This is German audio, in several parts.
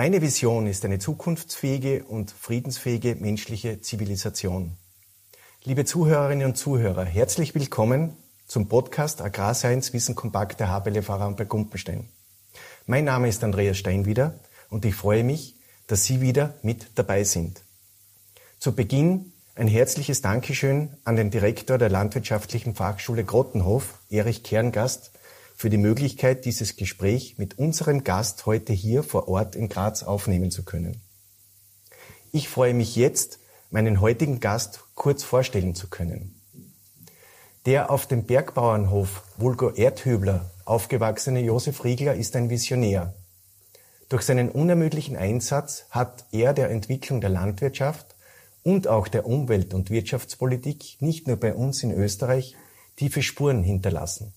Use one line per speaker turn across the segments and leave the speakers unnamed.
Meine Vision ist eine zukunftsfähige und friedensfähige menschliche Zivilisation. Liebe Zuhörerinnen und Zuhörer, herzlich willkommen zum Podcast Agrarscience Wissen Kompakt der HBLFH bei Gumpenstein. Mein Name ist Andreas Steinwieder und ich freue mich, dass Sie wieder mit dabei sind. Zu Beginn ein herzliches Dankeschön an den Direktor der Landwirtschaftlichen Fachschule Grottenhof, Erich Kerngast, für die Möglichkeit, dieses Gespräch mit unserem Gast heute hier vor Ort in Graz aufnehmen zu können. Ich freue mich jetzt, meinen heutigen Gast kurz vorstellen zu können. Der auf dem Bergbauernhof Vulgo Erdhübler aufgewachsene Josef Riegler ist ein Visionär. Durch seinen unermüdlichen Einsatz hat er der Entwicklung der Landwirtschaft und auch der Umwelt- und Wirtschaftspolitik nicht nur bei uns in Österreich tiefe Spuren hinterlassen.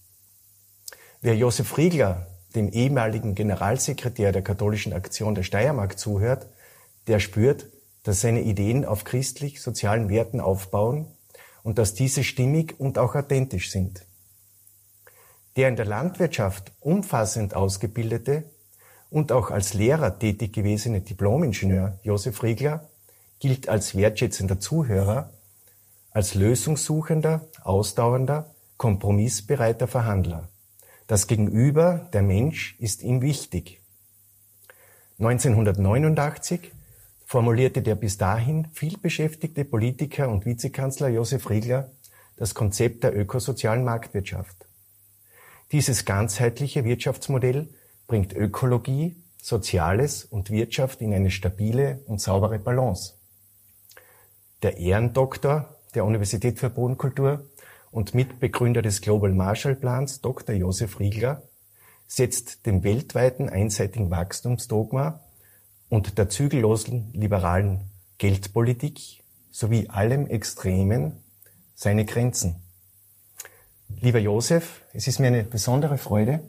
Wer Josef Riegler, dem ehemaligen Generalsekretär der Katholischen Aktion der Steiermark zuhört, der spürt, dass seine Ideen auf christlich-sozialen Werten aufbauen und dass diese stimmig und auch authentisch sind. Der in der Landwirtschaft umfassend ausgebildete und auch als Lehrer tätig gewesene Diplomingenieur Josef Riegler gilt als wertschätzender Zuhörer, als lösungssuchender, ausdauernder, kompromissbereiter Verhandler. Das Gegenüber, der Mensch, ist ihm wichtig. 1989 formulierte der bis dahin vielbeschäftigte Politiker und Vizekanzler Josef Riegler das Konzept der ökosozialen Marktwirtschaft. Dieses ganzheitliche Wirtschaftsmodell bringt Ökologie, Soziales und Wirtschaft in eine stabile und saubere Balance. Der Ehrendoktor der Universität für Bodenkultur und Mitbegründer des Global Marshall Plans, Dr. Josef Riegler, setzt dem weltweiten einseitigen Wachstumsdogma und der zügellosen liberalen Geldpolitik sowie allem Extremen seine Grenzen. Lieber Josef, es ist mir eine besondere Freude,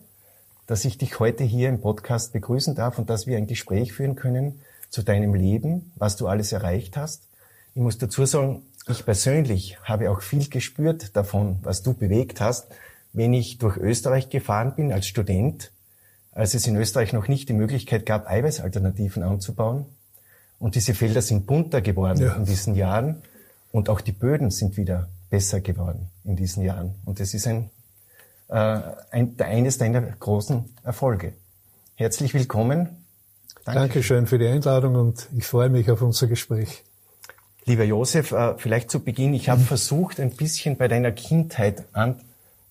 dass ich dich heute hier im Podcast begrüßen darf und dass wir ein Gespräch führen können zu deinem Leben, was du alles erreicht hast. Ich muss dazu sagen, ich persönlich habe auch viel gespürt davon, was du bewegt hast, wenn ich durch Österreich gefahren bin als Student, als es in Österreich noch nicht die Möglichkeit gab, Eiweißalternativen anzubauen. Und diese Felder sind bunter geworden ja. in diesen Jahren und auch die Böden sind wieder besser geworden in diesen Jahren. Und das ist ein, äh, ein, eines deiner großen Erfolge. Herzlich willkommen.
Danke. Dankeschön für die Einladung und ich freue mich auf unser Gespräch.
Lieber Josef, äh, vielleicht zu Beginn, ich habe mhm. versucht, ein bisschen bei deiner Kindheit an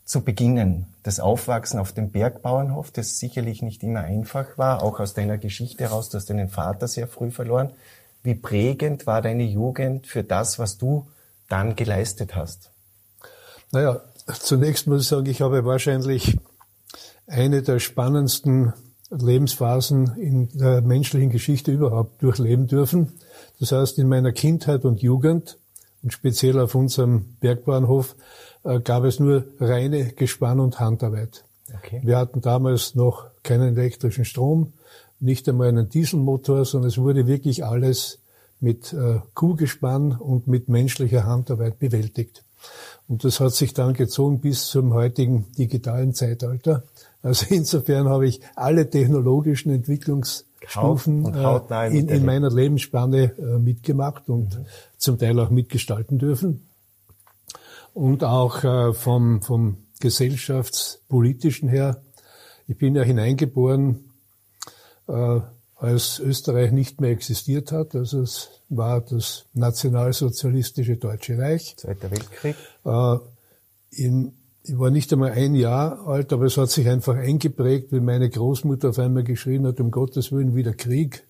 zu beginnen. Das Aufwachsen auf dem Bergbauernhof, das sicherlich nicht immer einfach war, auch aus deiner Geschichte heraus, du hast deinen Vater sehr früh verloren. Wie prägend war deine Jugend für das, was du dann geleistet hast?
Naja, zunächst muss ich sagen, ich habe wahrscheinlich eine der spannendsten Lebensphasen in der menschlichen Geschichte überhaupt durchleben dürfen. Das heißt, in meiner Kindheit und Jugend und speziell auf unserem Bergbahnhof äh, gab es nur reine Gespann- und Handarbeit. Okay. Wir hatten damals noch keinen elektrischen Strom, nicht einmal einen Dieselmotor, sondern es wurde wirklich alles mit äh, Kuhgespann und mit menschlicher Handarbeit bewältigt. Und das hat sich dann gezogen bis zum heutigen digitalen Zeitalter. Also insofern habe ich alle technologischen Entwicklungs Stufen äh, in, in, meiner Lebensspanne äh, mitgemacht und mhm. zum Teil auch mitgestalten dürfen. Und auch äh, vom, vom gesellschaftspolitischen her. Ich bin ja hineingeboren, als Österreich nicht mehr existiert hat. Also es war das nationalsozialistische Deutsche Reich.
Zweiter Weltkrieg.
In, ich war nicht einmal ein Jahr alt, aber es hat sich einfach eingeprägt, wie meine Großmutter auf einmal geschrien hat, um Gottes Willen wieder Krieg.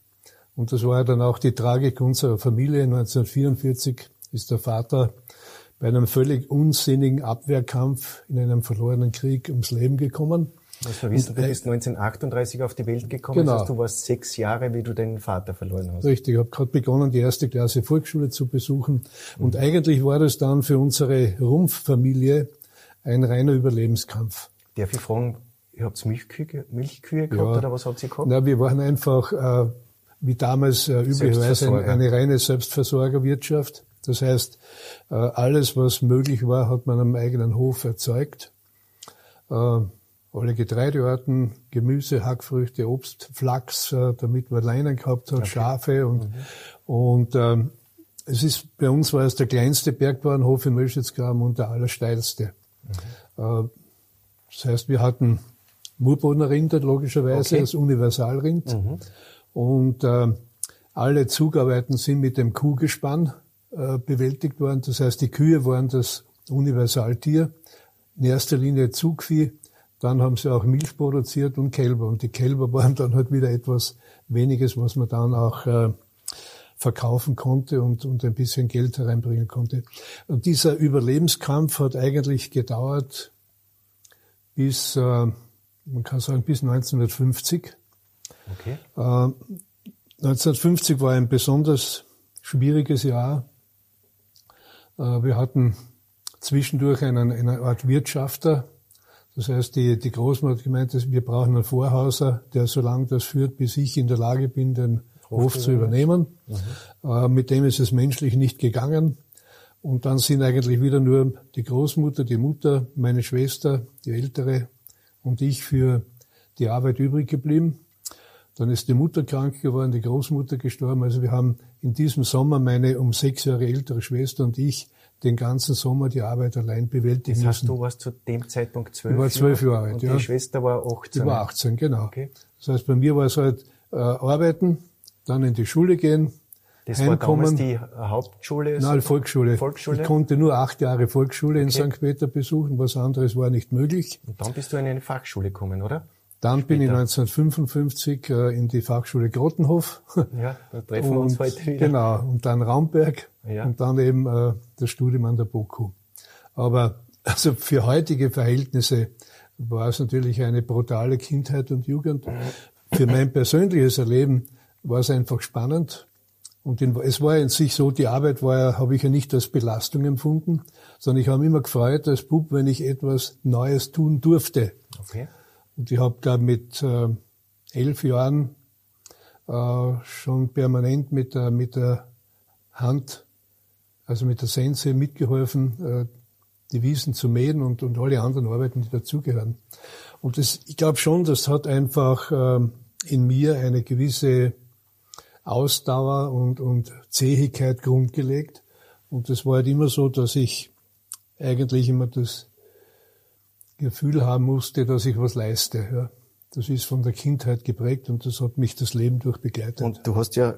Und das war dann auch die Tragik unserer Familie. 1944 ist der Vater bei einem völlig unsinnigen Abwehrkampf in einem verlorenen Krieg ums Leben gekommen.
Was wir wissen, du bist 1938 auf die Welt gekommen, genau. das heißt, du warst sechs Jahre, wie du deinen Vater verloren hast.
Richtig, ich habe gerade begonnen, die erste Klasse Volksschule zu besuchen. Und mhm. eigentlich war das dann für unsere Rumpffamilie ein reiner Überlebenskampf.
Darf ich fragen, ihr habt Milchkühe, Milchkühe gehabt ja. oder was habt ihr gehabt?
Na, wir waren einfach, äh, wie damals äh, üblicherweise, eine, eine reine Selbstversorgerwirtschaft. Das heißt, äh, alles, was möglich war, hat man am eigenen Hof erzeugt. Äh, alle Getreidearten, Gemüse, Hackfrüchte, Obst, Flachs, äh, damit man Leinen gehabt hat, okay. Schafe und, mhm. und ähm, es ist, bei uns war es der kleinste Bergbauernhof im Möschitzgraben und der allersteilste. Mhm. Äh, das heißt, wir hatten Murbodener Rinder, logischerweise, okay. das Universalrind. Mhm. Und äh, alle Zugarbeiten sind mit dem Kuhgespann äh, bewältigt worden. Das heißt, die Kühe waren das Universaltier. In erster Linie Zugvieh. Dann haben sie auch Milch produziert und Kälber. Und die Kälber waren dann halt wieder etwas weniges, was man dann auch äh, verkaufen konnte und, und ein bisschen Geld hereinbringen konnte. Und dieser Überlebenskampf hat eigentlich gedauert bis, äh, man kann sagen, bis 1950. Okay. Äh, 1950 war ein besonders schwieriges Jahr. Äh, wir hatten zwischendurch einen, eine Art Wirtschafter. Das heißt, die, die Großmutter hat gemeint, wir brauchen einen Vorhauser, der so lange das führt, bis ich in der Lage bin, den Hof zu übernehmen. Mhm. Äh, mit dem ist es menschlich nicht gegangen. Und dann sind eigentlich wieder nur die Großmutter, die Mutter, meine Schwester, die ältere und ich für die Arbeit übrig geblieben. Dann ist die Mutter krank geworden, die Großmutter gestorben. Also wir haben in diesem Sommer meine um sechs Jahre ältere Schwester und ich den ganzen Sommer die Arbeit allein bewältigen
das heißt, müssen. du warst zu dem Zeitpunkt zwölf
Ich war zwölf Jahre alt,
und ja. die Schwester war 18?
Die war 18, genau. Okay. Das heißt, bei mir war es halt äh, arbeiten, dann in die Schule gehen.
Das heimkommen. war damals die Hauptschule?
Nein, Volksschule. Volksschule. Ich konnte nur acht Jahre Volksschule okay. in St. Peter besuchen, was anderes war nicht möglich.
Und dann bist du in eine Fachschule gekommen, oder?
Dann Später. bin ich 1955 äh, in die Fachschule Grottenhof.
Ja, da treffen und, wir uns heute wieder.
Genau, und dann Raumberg ja. und dann eben äh, das Studium an der BOKU. Aber also für heutige Verhältnisse war es natürlich eine brutale Kindheit und Jugend. Für mein persönliches Erleben war es einfach spannend. Und in, es war in sich so, die Arbeit war ja, habe ich ja nicht als Belastung empfunden, sondern ich habe mich immer gefreut als Bub, wenn ich etwas Neues tun durfte. Okay. Und ich habe da mit äh, elf Jahren äh, schon permanent mit der, mit der Hand, also mit der Sense mitgeholfen, äh, die Wiesen zu mähen und, und alle anderen Arbeiten, die dazugehören. Und das, ich glaube schon, das hat einfach äh, in mir eine gewisse Ausdauer und, und Zähigkeit grundgelegt. Und das war halt immer so, dass ich eigentlich immer das Gefühl haben musste, dass ich was leiste. Ja. Das ist von der Kindheit geprägt und das hat mich das Leben durch begleitet.
Und du hast ja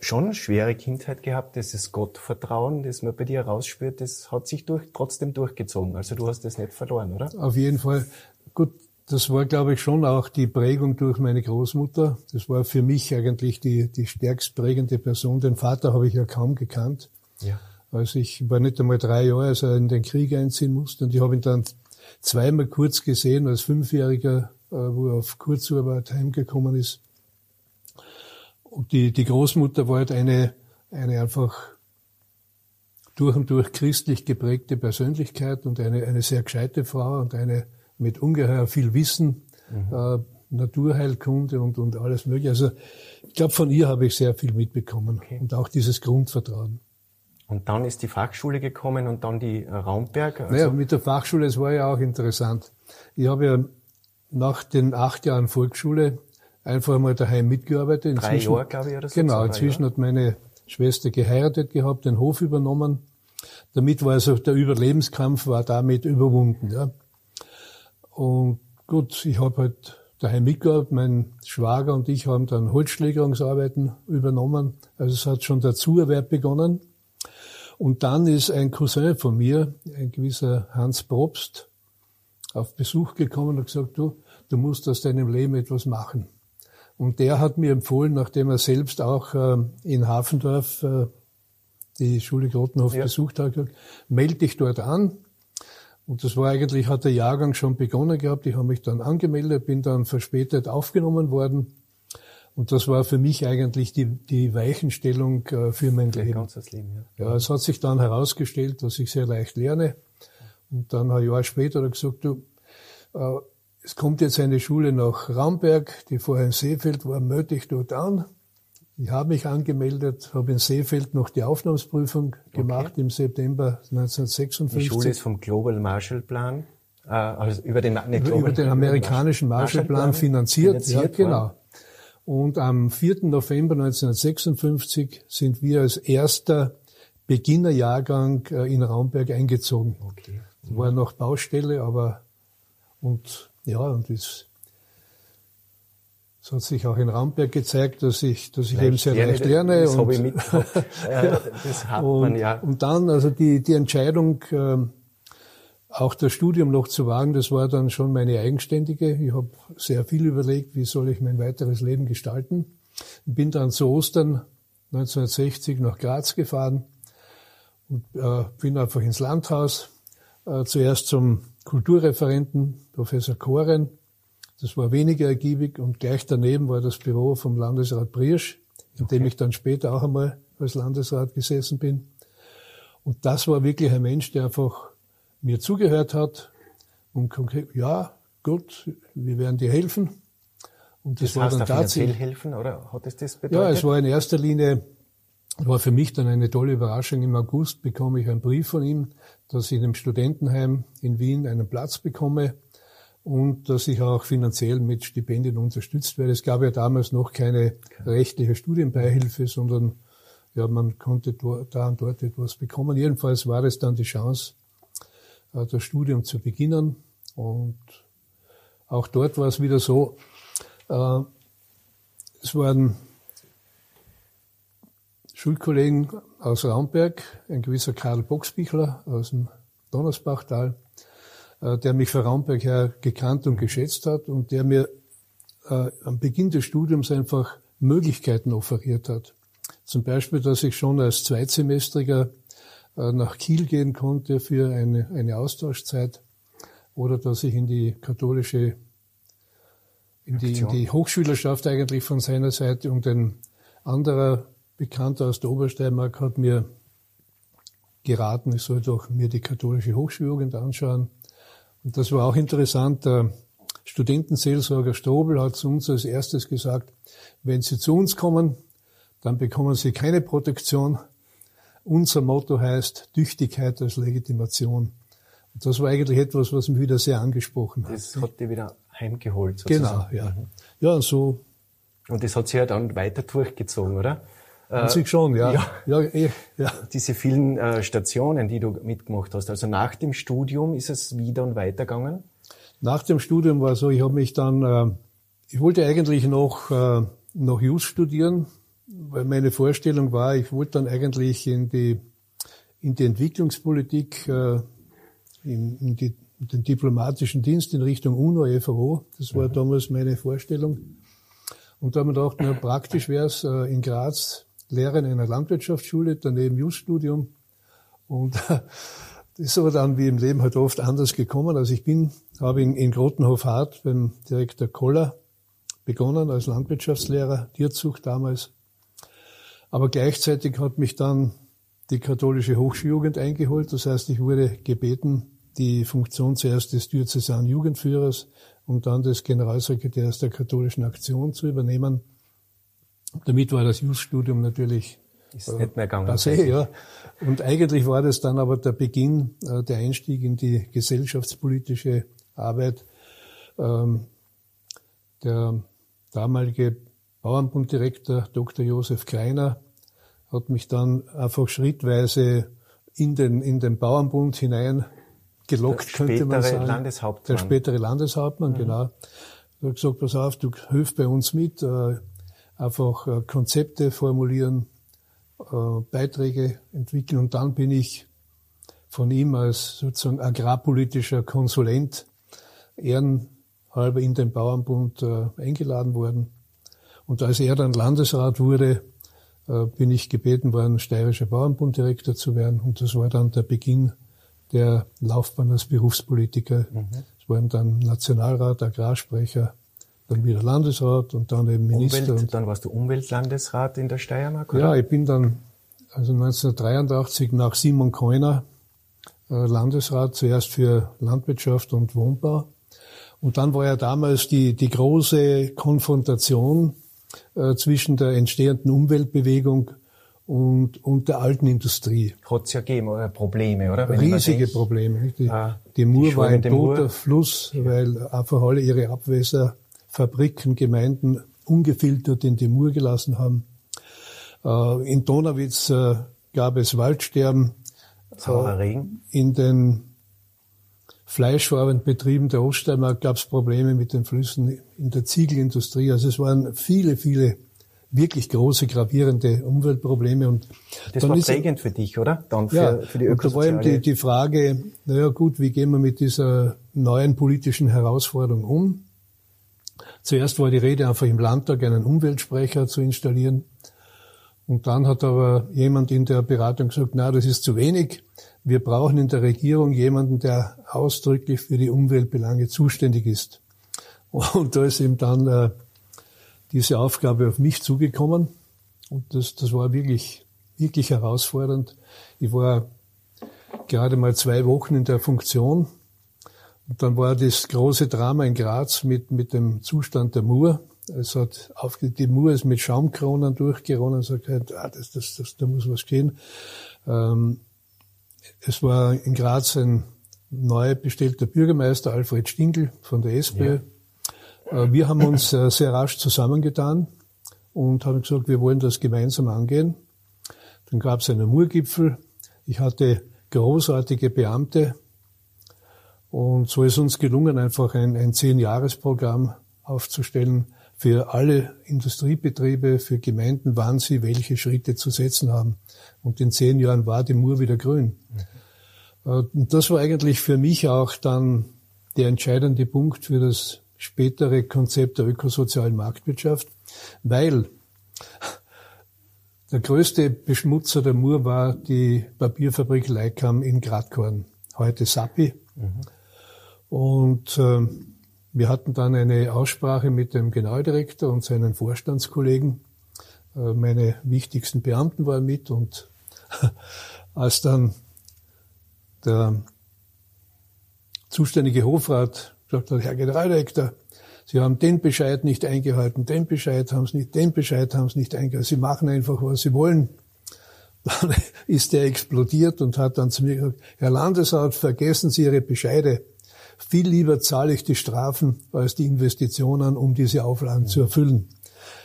schon eine schwere Kindheit gehabt, dieses Gottvertrauen, das man bei dir rausspürt, das hat sich durch, trotzdem durchgezogen. Also du hast das nicht verloren, oder?
Auf jeden Fall. Gut, das war, glaube ich, schon auch die Prägung durch meine Großmutter. Das war für mich eigentlich die, die stärkst prägende Person. Den Vater habe ich ja kaum gekannt. Ja. Also ich war nicht einmal drei Jahre, als er in den Krieg einziehen musste. Und ich habe ihn dann zweimal kurz gesehen als Fünfjähriger, äh, wo er auf Kurzarbeit heimgekommen ist. Und die, die Großmutter war halt eine, eine einfach durch und durch christlich geprägte Persönlichkeit und eine, eine sehr gescheite Frau und eine mit ungeheuer viel Wissen, mhm. äh, Naturheilkunde und, und alles mögliche. Also ich glaube, von ihr habe ich sehr viel mitbekommen okay. und auch dieses Grundvertrauen.
Und dann ist die Fachschule gekommen und dann die äh, Raumberg.
Also naja, mit der Fachschule, es war ja auch interessant. Ich habe ja nach den acht Jahren Volksschule einfach mal daheim mitgearbeitet.
Drei Jahre, glaube ich, oder
so. Genau, inzwischen hat meine Schwester geheiratet gehabt, den Hof übernommen. Damit war also der Überlebenskampf war damit überwunden. Ja. Und gut, ich habe halt daheim mitgearbeitet. Mein Schwager und ich haben dann Holzschlägerungsarbeiten übernommen. Also es hat schon der Zuerwerb begonnen. Und dann ist ein Cousin von mir, ein gewisser Hans Probst, auf Besuch gekommen und gesagt, du, du musst aus deinem Leben etwas machen. Und der hat mir empfohlen, nachdem er selbst auch äh, in Hafendorf äh, die Schule Grottenhof ja. besucht hat, gesagt, melde dich dort an. Und das war eigentlich, hat der Jahrgang schon begonnen gehabt. Ich habe mich dann angemeldet, bin dann verspätet aufgenommen worden und das war für mich eigentlich die, die Weichenstellung äh, für mein Leben. Ganzes Leben ja. ja, es hat sich dann herausgestellt, dass ich sehr leicht lerne. Und dann ein Jahr später hat er gesagt, du, äh, es kommt jetzt eine Schule nach Ramberg, die vorher in Seefeld war, melde dich dort an. Ich habe mich angemeldet, habe in Seefeld noch die Aufnahmsprüfung gemacht okay. im September 1956.
Die Schule ist vom Global Marshall Plan
äh, also über den, ne, über, über den amerikanischen Marshallplan finanziert. finanziert. Ja, genau. Und am 4. November 1956 sind wir als erster Beginnerjahrgang äh, in Raumberg eingezogen. Okay. War noch Baustelle, aber und ja, und es, es hat sich auch in Raumberg gezeigt, dass ich, dass ich eben sehr lerne, leicht lerne. Das und, habe ich mit. ja, das hat und, man ja. Und dann, also die, die Entscheidung, äh, auch das Studium noch zu wagen, das war dann schon meine eigenständige. Ich habe sehr viel überlegt, wie soll ich mein weiteres Leben gestalten. Bin dann zu Ostern 1960 nach Graz gefahren und äh, bin einfach ins Landhaus, äh, zuerst zum Kulturreferenten, Professor Koren. Das war weniger ergiebig und gleich daneben war das Büro vom Landesrat Briersch, in okay. dem ich dann später auch einmal als Landesrat gesessen bin. Und das war wirklich ein Mensch, der einfach mir zugehört hat und konkret, ja, gut, wir werden dir helfen.
Und das, das war heißt dann tatsächlich helfen, oder hat es das bedeutet?
Ja, es war in erster Linie war für mich dann eine tolle Überraschung. Im August bekomme ich einen Brief von ihm, dass ich in einem Studentenheim in Wien einen Platz bekomme und dass ich auch finanziell mit Stipendien unterstützt werde. Es gab ja damals noch keine rechtliche Studienbeihilfe, sondern ja, man konnte da und dort etwas bekommen. Jedenfalls war es dann die Chance, äh, das Studium zu beginnen. Und auch dort war es wieder so, äh, es waren Schulkollegen aus Raumberg, ein gewisser Karl Boxbichler aus dem Donnersbachtal, der mich für Raumberg her gekannt und geschätzt hat und der mir äh, am Beginn des Studiums einfach Möglichkeiten offeriert hat. Zum Beispiel, dass ich schon als Zweitsemestriger äh, nach Kiel gehen konnte für eine, eine Austauschzeit oder dass ich in die katholische, in die, in die Hochschülerschaft eigentlich von seiner Seite und ein anderer Bekannter aus der Obersteiermark hat mir geraten, ich soll doch mir die katholische Hochschuljugend anschauen. Und das war auch interessant. Der Studentenseelsorger Strobel hat zu uns als erstes gesagt, wenn Sie zu uns kommen, dann bekommen Sie keine Protektion. Unser Motto heißt Tüchtigkeit als Legitimation. Und das war eigentlich etwas, was mich wieder sehr angesprochen hat.
Das hat die wieder heimgeholt
sozusagen. Genau, ja. Ja, und so.
Und das hat sich ja dann weiter durchgezogen, oder?
Sich schon, ja.
ja. ja, eh, ja. Diese vielen äh, Stationen, die du mitgemacht hast. Also nach dem Studium ist es wieder und weitergegangen?
Nach dem Studium war so, ich habe mich dann, äh, ich wollte eigentlich noch, äh, noch Jus studieren, weil meine Vorstellung war, ich wollte dann eigentlich in die, in die Entwicklungspolitik, äh, in, in, die, in den diplomatischen Dienst in Richtung UNO, FAO. Das war mhm. damals meine Vorstellung. Und da haben wir gedacht, na, praktisch wäre es äh, in Graz Lehrer in einer Landwirtschaftsschule, daneben Juststudium. Und das ist aber dann wie im Leben halt oft anders gekommen. Also ich bin, habe in, in Grotenhof-Hart beim Direktor Koller begonnen als Landwirtschaftslehrer, Tierzucht damals. Aber gleichzeitig hat mich dann die katholische Hochschuljugend eingeholt. Das heißt, ich wurde gebeten, die Funktion zuerst des Diözesan Jugendführers und dann des Generalsekretärs der katholischen Aktion zu übernehmen. Damit war das Jus-Studium natürlich
ist äh, nicht mehr gegangen.
Passé, ja. Und eigentlich war das dann aber der Beginn, äh, der Einstieg in die gesellschaftspolitische Arbeit. Ähm, der damalige Bauernbunddirektor Dr. Josef Kleiner hat mich dann einfach schrittweise in den, in den Bauernbund hinein gelockt, könnte man sagen.
Landeshauptmann.
Der spätere Landeshauptmann, mhm. genau. Er hat gesagt, pass auf, du hilf bei uns mit, äh, einfach äh, Konzepte formulieren, äh, Beiträge entwickeln und dann bin ich von ihm als sozusagen agrarpolitischer Konsulent ehrenhalber in den Bauernbund äh, eingeladen worden. Und als er dann Landesrat wurde, bin ich gebeten worden, steirischer Bauernbunddirektor zu werden. Und das war dann der Beginn der Laufbahn als Berufspolitiker. Mhm. Es waren dann Nationalrat, Agrarsprecher, dann wieder Landesrat und dann eben Minister.
Umwelt, dann warst du Umweltlandesrat in der Steiermark,
oder? Ja, ich bin dann also 1983 nach Simon Keuner äh, Landesrat, zuerst für Landwirtschaft und Wohnbau. Und dann war ja damals die, die große Konfrontation äh, zwischen der entstehenden Umweltbewegung und, und der alten Industrie.
Hat es ja gegeben, oder Probleme, oder?
Wenn Riesige Probleme. Die, ah, die Mur die war ein toter Fluss, weil einfach alle ihre Abwässer, Fabriken, Gemeinden ungefiltert in die Mur gelassen haben. Äh, in Donauwitz äh, gab es Waldsterben.
Saurer Regen.
In den Fleischfarbenbetrieben der Oststeiermark gab es Probleme mit den Flüssen in der Ziegelindustrie. Also es waren viele, viele wirklich große, gravierende Umweltprobleme. Und
das war prägend für dich, oder?
Dann für, ja, für die und da war eben die, die Frage, naja gut, wie gehen wir mit dieser neuen politischen Herausforderung um? Zuerst war die Rede einfach im Landtag einen Umweltsprecher zu installieren. Und dann hat aber jemand in der Beratung gesagt, na, das ist zu wenig. Wir brauchen in der Regierung jemanden, der ausdrücklich für die Umweltbelange zuständig ist. Und da ist eben dann äh, diese Aufgabe auf mich zugekommen. Und das, das war wirklich, wirklich herausfordernd. Ich war gerade mal zwei Wochen in der Funktion. Und dann war das große Drama in Graz mit, mit dem Zustand der Mur. Es hat auf, die Mur ist mit Schaumkronen durchgeronnen und sagt, ah, das, das, das, da muss was gehen. Ähm, es war in Graz ein neu bestellter Bürgermeister, Alfred Stingl von der SPÖ. Ja. Äh, wir haben uns äh, sehr rasch zusammengetan und haben gesagt, wir wollen das gemeinsam angehen. Dann gab es einen Murgipfel. Ich hatte großartige Beamte. Und so ist uns gelungen, einfach ein, ein Zehn-Jahres-Programm aufzustellen für alle Industriebetriebe, für Gemeinden, wann sie welche Schritte zu setzen haben. Und in zehn Jahren war die Mur wieder grün. Mhm. Und das war eigentlich für mich auch dann der entscheidende Punkt für das spätere Konzept der ökosozialen Marktwirtschaft, weil der größte Beschmutzer der Mur war die Papierfabrik Leikam in Gradkorn, heute Sappi. Mhm. Und äh, wir hatten dann eine Aussprache mit dem Generaldirektor und seinen Vorstandskollegen. Äh, meine wichtigsten Beamten waren mit und als dann der zuständige Hofrat gesagt hat, Herr Generaldirektor, Sie haben den Bescheid nicht eingehalten, den Bescheid haben Sie nicht, den Bescheid haben Sie nicht eingehalten. Sie machen einfach, was Sie wollen. Dann ist der explodiert und hat dann zu mir gesagt, Herr Landesrat, vergessen Sie Ihre Bescheide. Viel lieber zahle ich die Strafen als die Investitionen, um diese Auflagen zu erfüllen.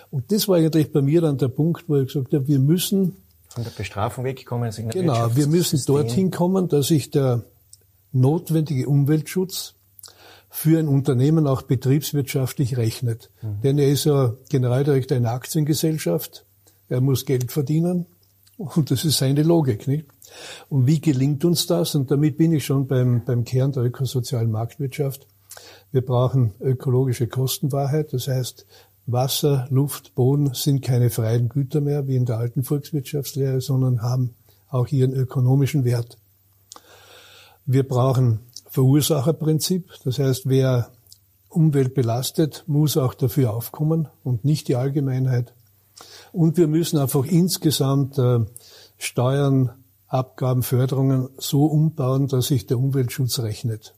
Und das war eigentlich bei mir dann der Punkt, wo ich gesagt habe, wir müssen
von der Bestrafung wegkommen.
Genau, wir müssen dorthin kommen, dass sich der notwendige Umweltschutz für ein Unternehmen auch betriebswirtschaftlich rechnet. Mhm. Denn er ist ja Generaldirektor einer Aktiengesellschaft, er muss Geld verdienen und das ist seine Logik. Nicht? Und wie gelingt uns das? Und damit bin ich schon beim, beim Kern der ökosozialen Marktwirtschaft. Wir brauchen ökologische Kostenwahrheit, das heißt, Wasser, Luft, Boden sind keine freien Güter mehr, wie in der alten Volkswirtschaftslehre, sondern haben auch ihren ökonomischen Wert. Wir brauchen Verursacherprinzip, das heißt, wer Umwelt belastet, muss auch dafür aufkommen und nicht die Allgemeinheit. Und wir müssen einfach insgesamt äh, Steuern, Abgaben, Förderungen so umbauen, dass sich der Umweltschutz rechnet.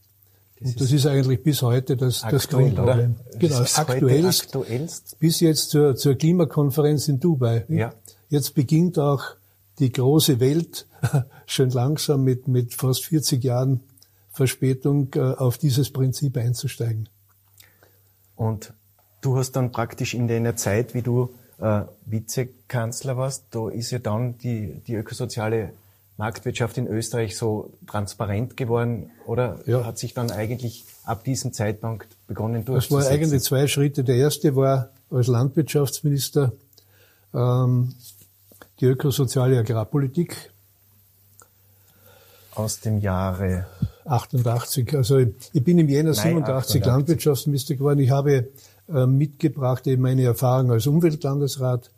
Das und das ist, eigentlich bis heute das, aktuell, das Grundproblem. Genau, das aktuellst, aktuellst, bis jetzt zur, zur Klimakonferenz in Dubai. Ja. Jetzt beginnt auch die große Welt schön langsam mit, mit fast 40 Jahren Verspätung äh, auf dieses Prinzip einzusteigen.
Und du hast dann praktisch in deiner Zeit, wie du äh, Vizekanzler warst, da ist ja dann die, die ökosoziale Marktwirtschaft in Österreich so transparent geworden oder ja. hat sich dann eigentlich ab diesem Zeitpunkt begonnen
durchzusetzen? Das waren eigentlich zwei Schritte. Der erste war als Landwirtschaftsminister ähm, die ökosoziale Agrarpolitik.
Aus dem Jahre
88. Also ich bin im Jänner 87 Landwirtschaftsminister geworden. Ich habe äh, mitgebracht eben meine Erfahrung als Umweltlandesrat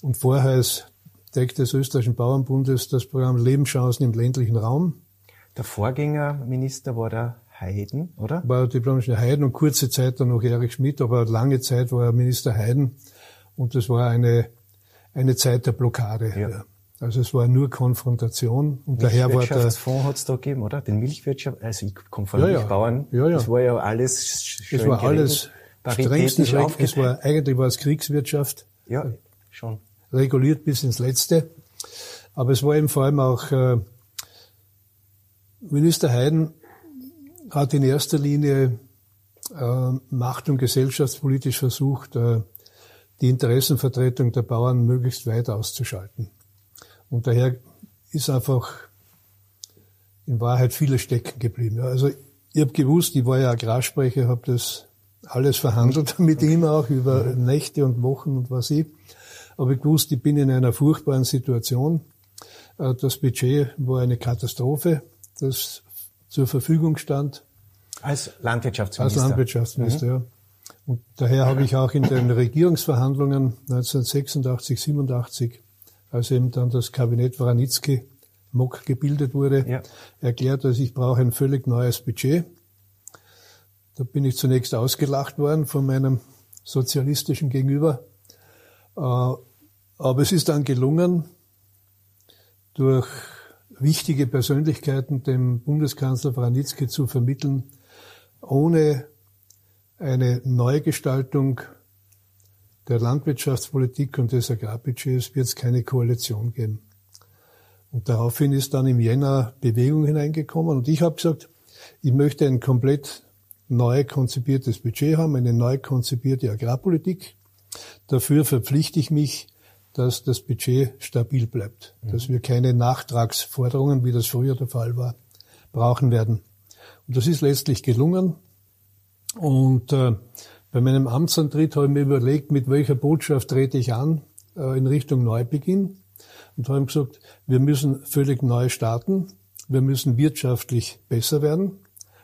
und vorher als Deck des österreichischen Bauernbundes das Programm Lebenschancen im ländlichen Raum.
Der Vorgängerminister war der Heiden, oder?
War diplomatischer Heiden und kurze Zeit dann noch Erich Schmidt, aber lange Zeit war er Minister Heiden und das war eine, eine Zeit der Blockade. Ja. Also es war nur Konfrontation
und daher war der Fonds hat es da gegeben, oder? Den Milchwirtschaft, also ich komme von ja, Milchbauern. Ja, ja. Das war ja alles
schön Es war alles strengstens Es war eigentlich war es Kriegswirtschaft.
Ja, schon
reguliert bis ins Letzte. Aber es war eben vor allem auch, äh, Minister Heiden hat in erster Linie äh, macht- und gesellschaftspolitisch versucht, äh, die Interessenvertretung der Bauern möglichst weit auszuschalten. Und daher ist einfach in Wahrheit vieles stecken geblieben. Also ich habe gewusst, ich war ja Agrarsprecher, habe das alles verhandelt mit ihm auch über Nächte und Wochen und was ich. Aber ich gewusst, ich bin in einer furchtbaren Situation. Äh, das Budget war eine Katastrophe, das zur Verfügung stand.
Als Landwirtschaftsminister.
Als Landwirtschaftsminister, mhm. ja. Und daher habe ich auch in den Regierungsverhandlungen 1986, 87, als eben dann das Kabinett Waranitzky MOK gebildet wurde, ja. erklärt, dass ich brauche ein völlig neues Budget. Da bin ich zunächst ausgelacht worden von meinem sozialistischen Gegenüber. Äh, aber es ist dann gelungen, durch wichtige Persönlichkeiten dem Bundeskanzler Waranitzky zu vermitteln, ohne eine Neugestaltung der Landwirtschaftspolitik und des Agrarbudgets wird es keine Koalition geben. Und daraufhin ist dann im Jänner Bewegung hineingekommen und ich habe gesagt, ich möchte ein komplett neu konzipiertes Budget haben, eine neu konzipierte Agrarpolitik. Dafür verpflichte ich mich, dass das Budget stabil bleibt, mhm. dass wir keine Nachtragsforderungen, wie das früher der Fall war, brauchen werden. Und das ist letztlich gelungen. Und äh, bei meinem Amtsantritt habe ich mir überlegt, mit welcher Botschaft trete ich an äh, in Richtung Neubeginn. Und habe gesagt, wir müssen völlig neu starten. Wir müssen wirtschaftlich besser werden.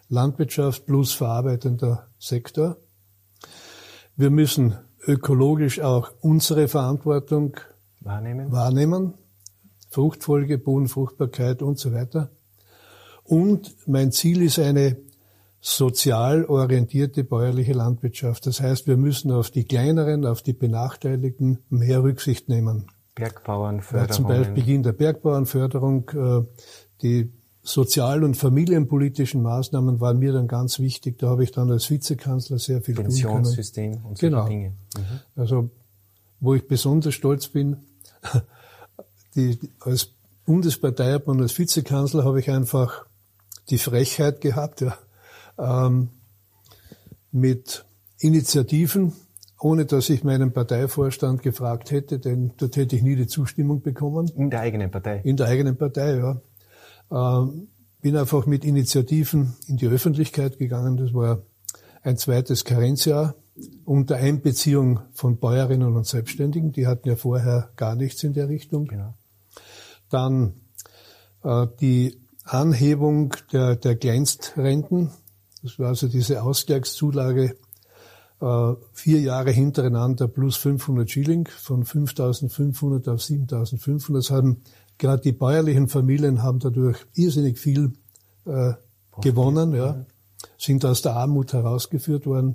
Landwirtschaft plus verarbeitender Sektor. Wir müssen ökologisch auch unsere Verantwortung wahrnehmen. wahrnehmen. Fruchtfolge, Bodenfruchtbarkeit und so weiter. Und mein Ziel ist eine sozial orientierte bäuerliche Landwirtschaft. Das heißt, wir müssen auf die kleineren, auf die Benachteiligten mehr Rücksicht nehmen.
Bergbauernförderung. Ja,
zum Beispiel Beginn der Bergbauernförderung. Äh, die sozial- und familienpolitischen Maßnahmen waren mir dann ganz wichtig. Da habe ich dann als Vizekanzler sehr viel
Pensionssystem tun können. und solche genau. Dinge.
Mhm. Also, wo ich besonders stolz bin, die, als Bundesparteiobmann, als Vizekanzler habe ich einfach die Frechheit gehabt, ja, ähm, mit Initiativen, ohne dass ich meinen Parteivorstand gefragt hätte, denn dort hätte ich nie die Zustimmung bekommen.
In der eigenen Partei?
In der eigenen Partei, ja. Ähm, bin einfach mit Initiativen in die Öffentlichkeit gegangen. Das war ein zweites Karenzjahr unter Einbeziehung von Bäuerinnen und Selbstständigen. Die hatten ja vorher gar nichts in der Richtung. Genau. Dann äh, die Anhebung der, der Kleinstrenten. Das war also diese Ausgleichszulage äh, vier Jahre hintereinander plus 500 Schilling von 5.500 auf 7.500. Das haben gerade die bäuerlichen Familien haben dadurch irrsinnig viel äh, gewonnen, ja, sind aus der Armut herausgeführt worden.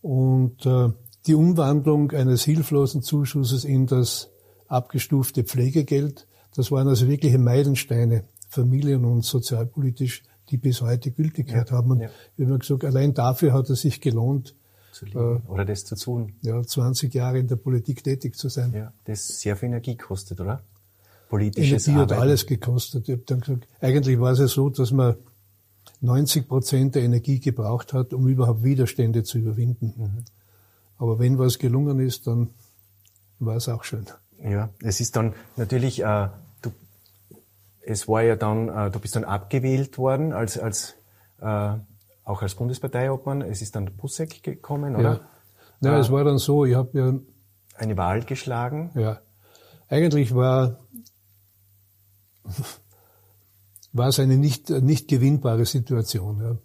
Und äh, die Umwandlung eines hilflosen Zuschusses in das abgestufte Pflegegeld, das waren also wirkliche Meilensteine, familien- und sozialpolitisch, die bis heute Gültigkeit ja, haben. Und ja. wir haben gesagt, allein dafür hat es sich gelohnt,
äh, oder das zu tun.
Ja, 20 Jahre in der Politik tätig zu sein. Ja,
das sehr viel Energie kostet, oder?
Politisches Energie Arbeiten. hat alles gekostet. Ich habe dann gesagt, eigentlich war es ja so, dass man 90 Prozent der Energie gebraucht hat, um überhaupt Widerstände zu überwinden. Mhm. Aber wenn was gelungen ist, dann war es auch schön.
Ja, es ist dann natürlich, äh, du, es war ja dann, äh, du bist dann abgewählt worden als, als äh, auch als Bundesparteiobmann. Es ist dann Busseck gekommen, oder?
Ja, ja es war dann so, ich habe ja
eine Wahl geschlagen.
Ja, eigentlich war war es eine nicht, nicht gewinnbare Situation.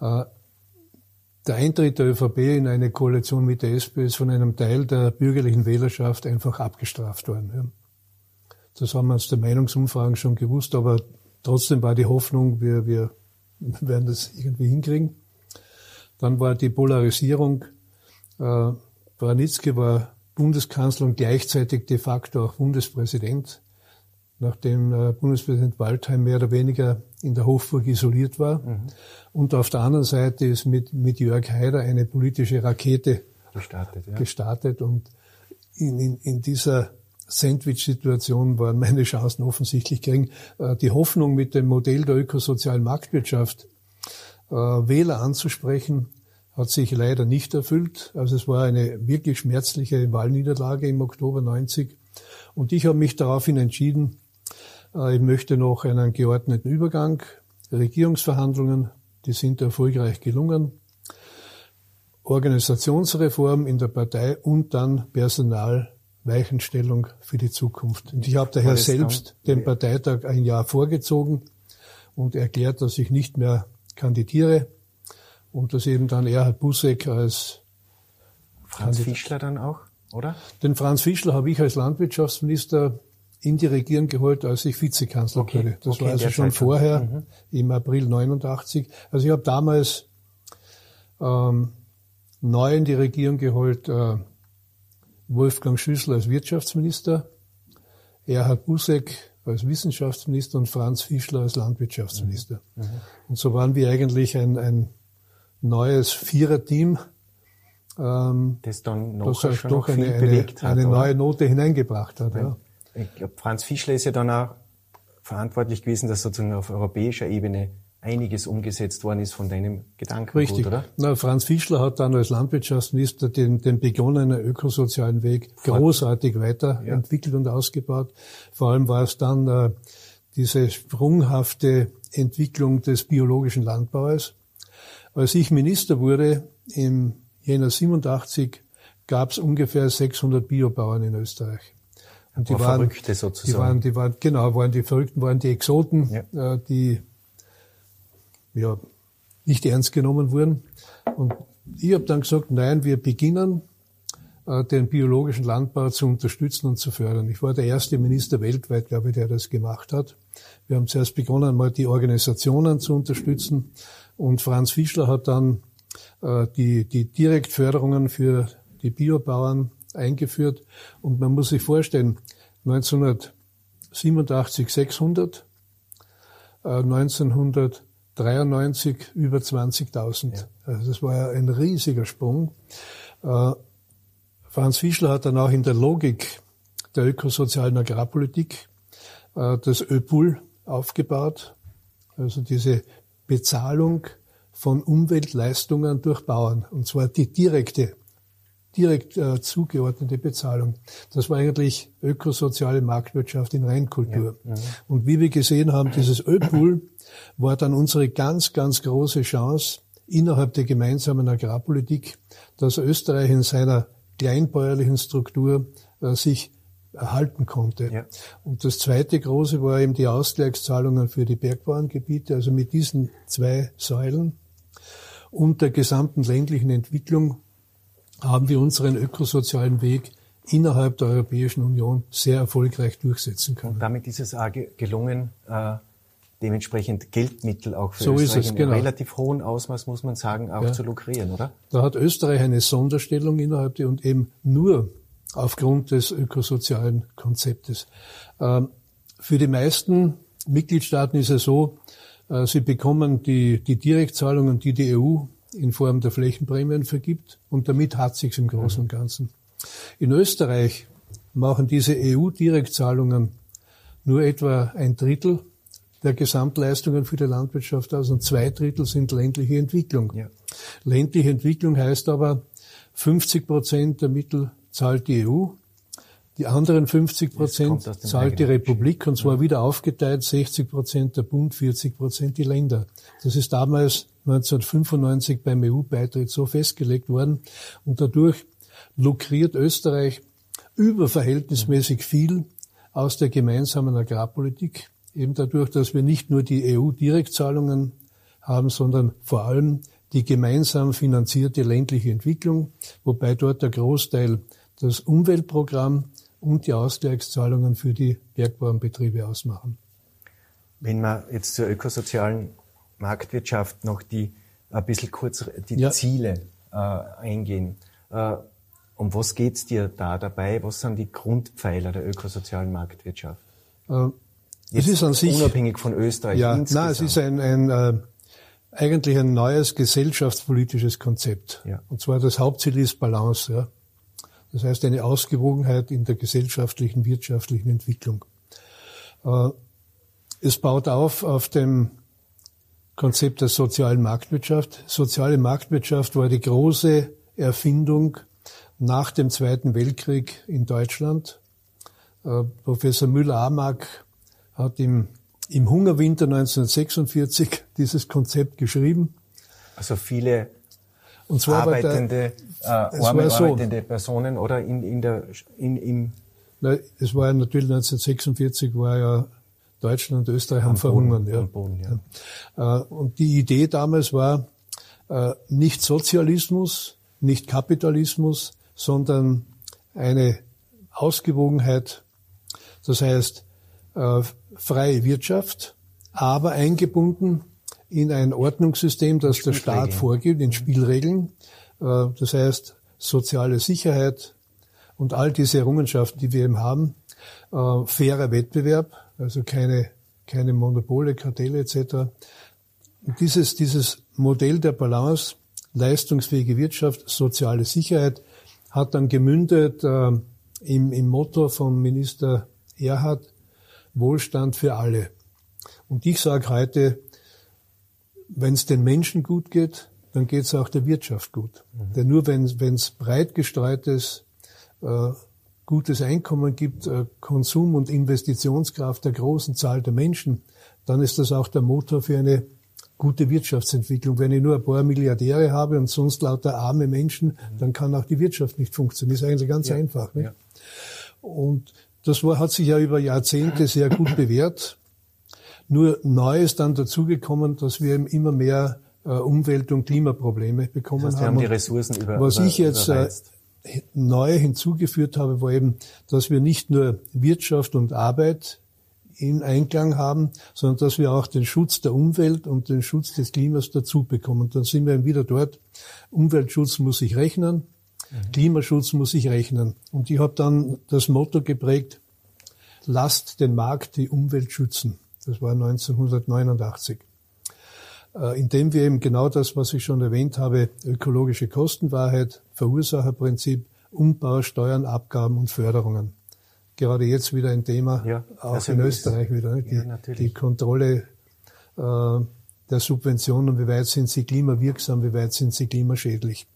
Ja. Äh, der Eintritt der ÖVP in eine Koalition mit der SP ist von einem Teil der bürgerlichen Wählerschaft einfach abgestraft worden. Ja. Das haben wir aus der Meinungsumfragen schon gewusst, aber trotzdem war die Hoffnung, wir, wir werden das irgendwie hinkriegen. Dann war die Polarisierung. Äh, Branitzky war Bundeskanzler und gleichzeitig de facto auch Bundespräsident nachdem äh, Bundespräsident Waldheim mehr oder weniger in der Hofburg isoliert war. Mhm. Und auf der anderen Seite ist mit, mit Jörg Haider eine politische Rakete gestartet. Ja. gestartet. Und in, in, in dieser Sandwich-Situation waren meine Chancen offensichtlich gering. Äh, die Hoffnung mit dem Modell der ökosozialen Marktwirtschaft äh, Wähler anzusprechen, hat sich leider nicht erfüllt. Also es war eine wirklich schmerzliche Wahlniederlage im Oktober 90. Und ich habe mich daraufhin entschieden, ich möchte noch einen geordneten Übergang, Regierungsverhandlungen, die sind erfolgreich gelungen, Organisationsreform in der Partei und dann Personalweichenstellung für die Zukunft. Und ich habe daher selbst den Parteitag ein Jahr vorgezogen und erklärt, dass ich nicht mehr kandidiere und dass eben dann Erhard Busseck als
Franz Kandidat. Fischler dann auch, oder?
Den Franz Fischler habe ich als Landwirtschaftsminister in die Regierung geholt, als ich Vizekanzler okay. wurde. Das okay, war also schon Zeit vorher, mhm. im April 89. Also ich habe damals ähm, neu in die Regierung geholt äh, Wolfgang Schüssel als Wirtschaftsminister, Erhard Busseck als Wissenschaftsminister und Franz Fischler als Landwirtschaftsminister. Mhm. mhm. Und so waren wir eigentlich ein, ein neues Viererteam,
ähm, das dann noch
das schon doch eine, eine, eine neue Note hineingebracht hat.
Ja. Ich glaube, Franz Fischler ist ja dann auch verantwortlich gewesen, dass sozusagen auf europäischer Ebene einiges umgesetzt worden ist von deinem Gedanken,
Richtig. oder? Na, Franz Fischler hat dann als Landwirtschaftsminister den, den begonnenen ökosozialen Weg großartig weiterentwickelt ja. und ausgebaut. Vor allem war es dann äh, diese sprunghafte Entwicklung des biologischen Landbaus. Als ich Minister wurde, im Jänner 87, gab es ungefähr 600 Biobauern in Österreich.
Und die waren, Verrückte sozusagen.
Die waren, die waren, genau, waren die Verrückten, waren die Exoten, ja. äh, die ja, nicht ernst genommen wurden. Und ich habe dann gesagt, nein, wir beginnen, äh, den biologischen Landbau zu unterstützen und zu fördern. Ich war der erste Minister weltweit, glaube ich, der das gemacht hat. Wir haben zuerst begonnen, mal die Organisationen zu unterstützen. Und Franz Fischler hat dann äh, die, die Direktförderungen für die Biobauern eingeführt. Und man muss sich vorstellen, 1987 600, äh, 1900 93 über 20.000. Ja. Also das war ja ein riesiger Sprung. Äh, Franz Fischler hat dann auch in der Logik der ökosozialen Agrarpolitik äh, das ÖPUL aufgebaut, also diese Bezahlung von Umweltleistungen durch Bauern, und zwar die direkte direkt äh, zugeordnete Bezahlung. Das war eigentlich ökosoziale Marktwirtschaft in Reinkultur. Ja, ja. Und wie wir gesehen haben, dieses Ölpool war dann unsere ganz, ganz große Chance innerhalb der gemeinsamen Agrarpolitik, dass Österreich in seiner kleinbäuerlichen Struktur äh, sich erhalten konnte. Ja. Und das zweite große war eben die Ausgleichszahlungen für die Bergbauerngebiete, also mit diesen zwei Säulen und der gesamten ländlichen Entwicklung haben wir unseren ökosozialen Weg innerhalb der Europäischen Union sehr erfolgreich durchsetzen können. Und
damit ist es auch gelungen, äh, dementsprechend Geldmittel auch für
so
Österreich
ist
es,
genau.
in relativ hohen Ausmaß, muss man sagen, auch ja. zu lukrieren, oder?
Da hat Österreich eine Sonderstellung innerhalb der und eben nur aufgrund des ökosozialen Konzeptes. Ähm, für die meisten Mitgliedstaaten ist es so, äh, sie bekommen die, die Direktzahlungen, die die EU in Form der Flächenprämien vergibt und damit hat sich's im Großen und Ganzen. In Österreich machen diese EU-Direktzahlungen nur etwa ein Drittel der Gesamtleistungen für die Landwirtschaft aus und zwei Drittel sind ländliche Entwicklung. Ja. Ländliche Entwicklung heißt aber, 50 Prozent der Mittel zahlt die EU, die anderen 50 Prozent zahlt die Republik und zwar ja. wieder aufgeteilt, 60 Prozent der Bund, 40 Prozent die Länder. Das ist damals 1995 beim EU-Beitritt so festgelegt worden und dadurch lukriert Österreich überverhältnismäßig viel aus der gemeinsamen Agrarpolitik, eben dadurch, dass wir nicht nur die EU-Direktzahlungen haben, sondern vor allem die gemeinsam finanzierte ländliche Entwicklung, wobei dort der Großteil das Umweltprogramm und die Ausgleichszahlungen für die Bergbauernbetriebe ausmachen.
Wenn man jetzt zur ökosozialen Marktwirtschaft noch die ein bisschen kurz die ja. Ziele äh, eingehen. Äh, um was geht's dir da dabei? Was sind die Grundpfeiler der ökosozialen Marktwirtschaft?
Äh, es ist an sich
unabhängig von Österreich.
Ja, nein, es ist ein, ein äh, eigentlich ein neues gesellschaftspolitisches Konzept. Ja. Und zwar das Hauptziel ist Balance. Ja. Das heißt eine Ausgewogenheit in der gesellschaftlichen, wirtschaftlichen Entwicklung. Äh, es baut auf auf dem Konzept der sozialen Marktwirtschaft. Soziale Marktwirtschaft war die große Erfindung nach dem Zweiten Weltkrieg in Deutschland. Äh, Professor Müller-Amack hat im, im Hungerwinter 1946 dieses Konzept geschrieben.
Also viele und zwar arbeitende, der, äh, arme, so, arbeitende Personen oder in, in der, in, im
es war ja natürlich 1946 war ja Deutschland und Österreich haben verhungern. Ja. Boden, ja. Äh, und die Idee damals war äh, nicht Sozialismus, nicht Kapitalismus, sondern eine Ausgewogenheit, das heißt äh, freie Wirtschaft, aber eingebunden in ein Ordnungssystem, das der Staat vorgibt, in Spielregeln. Das heißt soziale Sicherheit und all diese Errungenschaften, die wir eben haben, fairer Wettbewerb, also keine, keine Monopole, Kartelle etc. Und dieses, dieses Modell der Balance, leistungsfähige Wirtschaft, soziale Sicherheit, hat dann gemündet äh, im, im Motto von Minister Erhard, Wohlstand für alle. Und ich sage heute, wenn es den Menschen gut geht, dann geht es auch der Wirtschaft gut. Mhm. Denn nur wenn es breit gestreutes äh, gutes Einkommen gibt, äh, Konsum- und Investitionskraft der großen Zahl der Menschen, dann ist das auch der Motor für eine gute Wirtschaftsentwicklung. Wenn ich nur ein paar Milliardäre habe und sonst lauter arme Menschen, dann kann auch die Wirtschaft nicht funktionieren. Ist eigentlich ganz ja. einfach. Ne? Ja. Und das war, hat sich ja über Jahrzehnte sehr gut bewährt. Nur neu ist dann dazugekommen, dass wir eben immer mehr äh, Umwelt- und Klimaprobleme bekommen das heißt, haben.
haben die Ressourcen über,
was ich jetzt äh, neu hinzugeführt habe, war eben, dass wir nicht nur Wirtschaft und Arbeit in Einklang haben, sondern dass wir auch den Schutz der Umwelt und den Schutz des Klimas dazu bekommen. Dann sind wir wieder dort. Umweltschutz muss sich rechnen, mhm. Klimaschutz muss sich rechnen. Und ich habe dann das Motto geprägt, lasst den Markt die Umwelt schützen. Das war 1989. Äh, indem wir eben genau das, was ich schon erwähnt habe, ökologische Kostenwahrheit, Verursacherprinzip, Umbau, Steuern, Abgaben und Förderungen. Gerade jetzt wieder ein Thema, ja, auch in Österreich wieder, die, ja, die Kontrolle äh, der Subventionen, wie weit sind sie klimawirksam, wie weit sind sie klimaschädlich.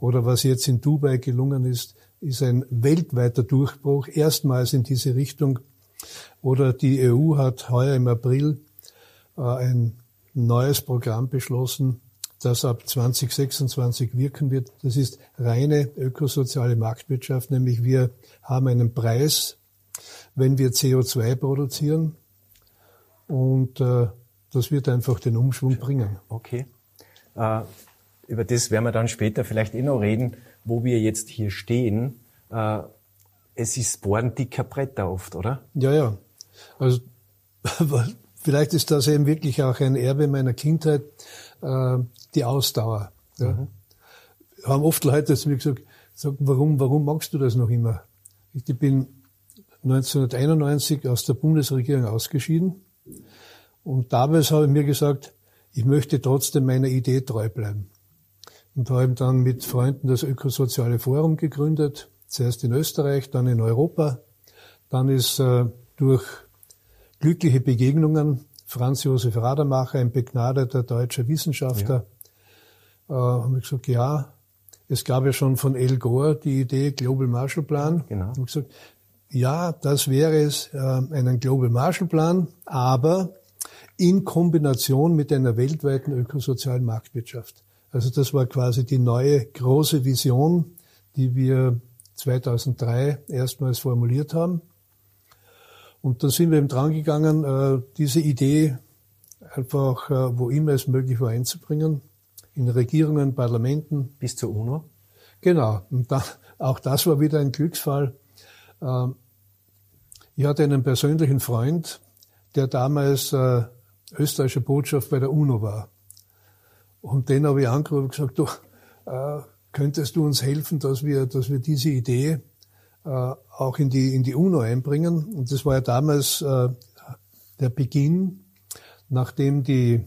Oder was jetzt in Dubai gelungen ist, ist ein weltweiter Durchbruch, erstmals in diese Richtung. Oder die EU hat heuer im April äh, ein neues Programm beschlossen, das ab 2026 wirken wird. Das ist reine ökosoziale Marktwirtschaft, nämlich wir haben einen Preis, wenn wir CO2 produzieren und äh, das wird einfach den Umschwung bringen.
Okay. Äh, über das werden wir dann später vielleicht eh noch reden, wo wir jetzt hier stehen. Äh, es ist Bohren dicker Bretter oft, oder?
Ja, ja. Also vielleicht ist das eben wirklich auch ein Erbe meiner Kindheit, äh, die Ausdauer. Ja. Mhm. Haben oft Leute zu mir gesagt, sagen, warum, warum magst du das noch immer? Ich bin 1991 aus der Bundesregierung ausgeschieden und damals habe ich mir gesagt, ich möchte trotzdem meiner Idee treu bleiben. Und habe dann mit Freunden das Ökosoziale Forum gegründet, zuerst in Österreich, dann in Europa. Dann ist äh, durch glückliche Begegnungen. Franz Josef Rademacher, ein begnadeter deutscher Wissenschaftler, ja. äh, haben wir gesagt, ja, es gab ja schon von El Gore die Idee Global Marshall Plan. Genau. Haben gesagt, ja, das wäre es, äh, einen Global Marshall Plan, aber in Kombination mit einer weltweiten ökosozialen Marktwirtschaft. Also das war quasi die neue große Vision, die wir 2003 erstmals formuliert haben. Und dann sind wir eben drangegangen, äh, diese Idee einfach, äh, wo immer es möglich war, einzubringen. In Regierungen, Parlamenten.
Bis zur UNO?
Genau. Und dann, auch das war wieder ein Glücksfall. Ähm, ich hatte einen persönlichen Freund, der damals äh, österreichischer Botschaft bei der UNO war. Und den habe ich angerufen und gesagt, du, könntest du uns helfen, dass wir, dass wir diese Idee äh, auch in die, in die UNO einbringen. Und das war ja damals äh, der Beginn, nachdem die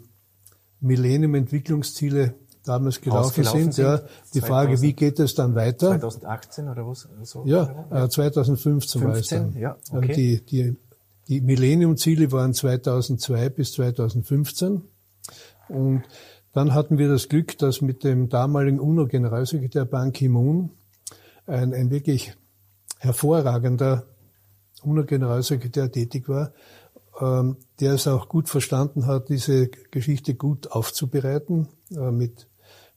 Millennium-Entwicklungsziele damals gelaufen sind. sind. Ja, die Frage, wie geht es dann weiter?
2018 oder was? So
ja, äh, 2015 15, war es dann.
Ja, okay.
die, die, die Millennium-Ziele waren 2002 bis 2015. Und dann hatten wir das Glück, dass mit dem damaligen UNO-Generalsekretär Ban Ki-moon ein, ein wirklich hervorragender UNO-Generalsekretär tätig war, ähm, der es auch gut verstanden hat, diese Geschichte gut aufzubereiten, äh, mit,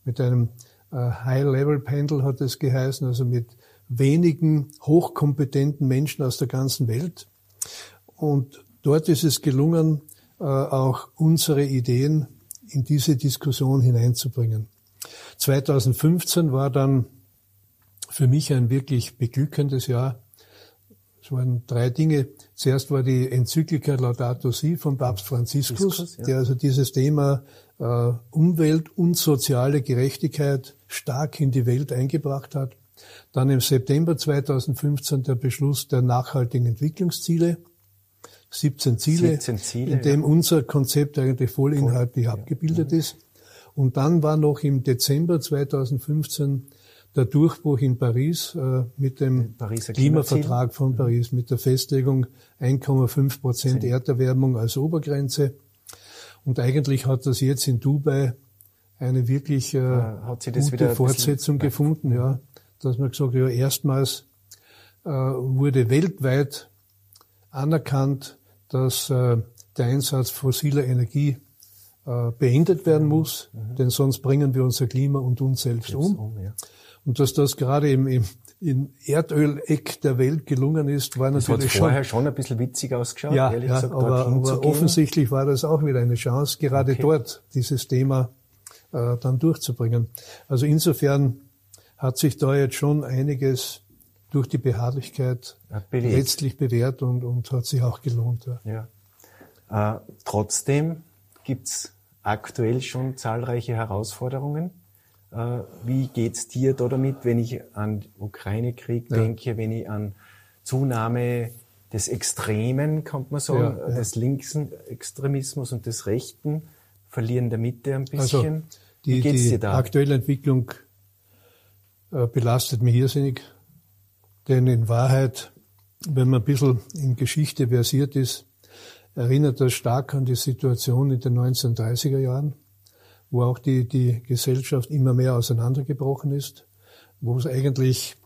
mit einem äh, High-Level-Panel hat es geheißen, also mit wenigen hochkompetenten Menschen aus der ganzen Welt. Und dort ist es gelungen, äh, auch unsere Ideen in diese Diskussion hineinzubringen. 2015 war dann für mich ein wirklich beglückendes Jahr. Es waren drei Dinge. Zuerst war die Enzyklika Laudato Si von Papst Franziskus, Franziskus ja. der also dieses Thema äh, Umwelt und soziale Gerechtigkeit stark in die Welt eingebracht hat. Dann im September 2015 der Beschluss der nachhaltigen Entwicklungsziele, 17 Ziele,
17 Ziele
in dem ja. unser Konzept eigentlich vollinhaltlich Voll, abgebildet ja. ist. Und dann war noch im Dezember 2015 der Durchbruch in Paris äh, mit dem Klimavertrag von Paris, mit der Festlegung 1,5 Prozent Erderwärmung als Obergrenze. Und eigentlich hat das jetzt in Dubai eine wirklich äh, gute Fortsetzung gefunden, ja, dass man gesagt, ja, erstmals äh, wurde weltweit anerkannt, dass äh, der Einsatz fossiler Energie äh, beendet werden muss, mhm. denn sonst bringen wir unser Klima und uns selbst um. um ja. Und dass das gerade im, im in Erdöleck der Welt gelungen ist, war das natürlich
schon... vorher schon ein bisschen witzig ausgeschaut,
ja, ehrlich ja, gesagt, aber, aber offensichtlich war das auch wieder eine Chance, gerade okay. dort dieses Thema äh, dann durchzubringen. Also insofern hat sich da jetzt schon einiges durch die Beharrlichkeit Belegt. letztlich bewährt und, und hat sich auch gelohnt.
Ja. ja. Äh, trotzdem gibt's aktuell schon zahlreiche Herausforderungen. Äh, wie geht's dir da damit, wenn ich an Ukraine-Krieg ja. denke, wenn ich an Zunahme des Extremen, kann man sagen, ja, des linken Extremismus und des rechten, verlieren der Mitte ein bisschen. Also
die, wie geht's dir da? Die aktuelle Entwicklung äh, belastet mich irrsinnig, denn in Wahrheit, wenn man ein bisschen in Geschichte versiert ist, erinnert das stark an die Situation in den 1930er Jahren wo auch die, die Gesellschaft immer mehr auseinandergebrochen ist, wo es eigentlich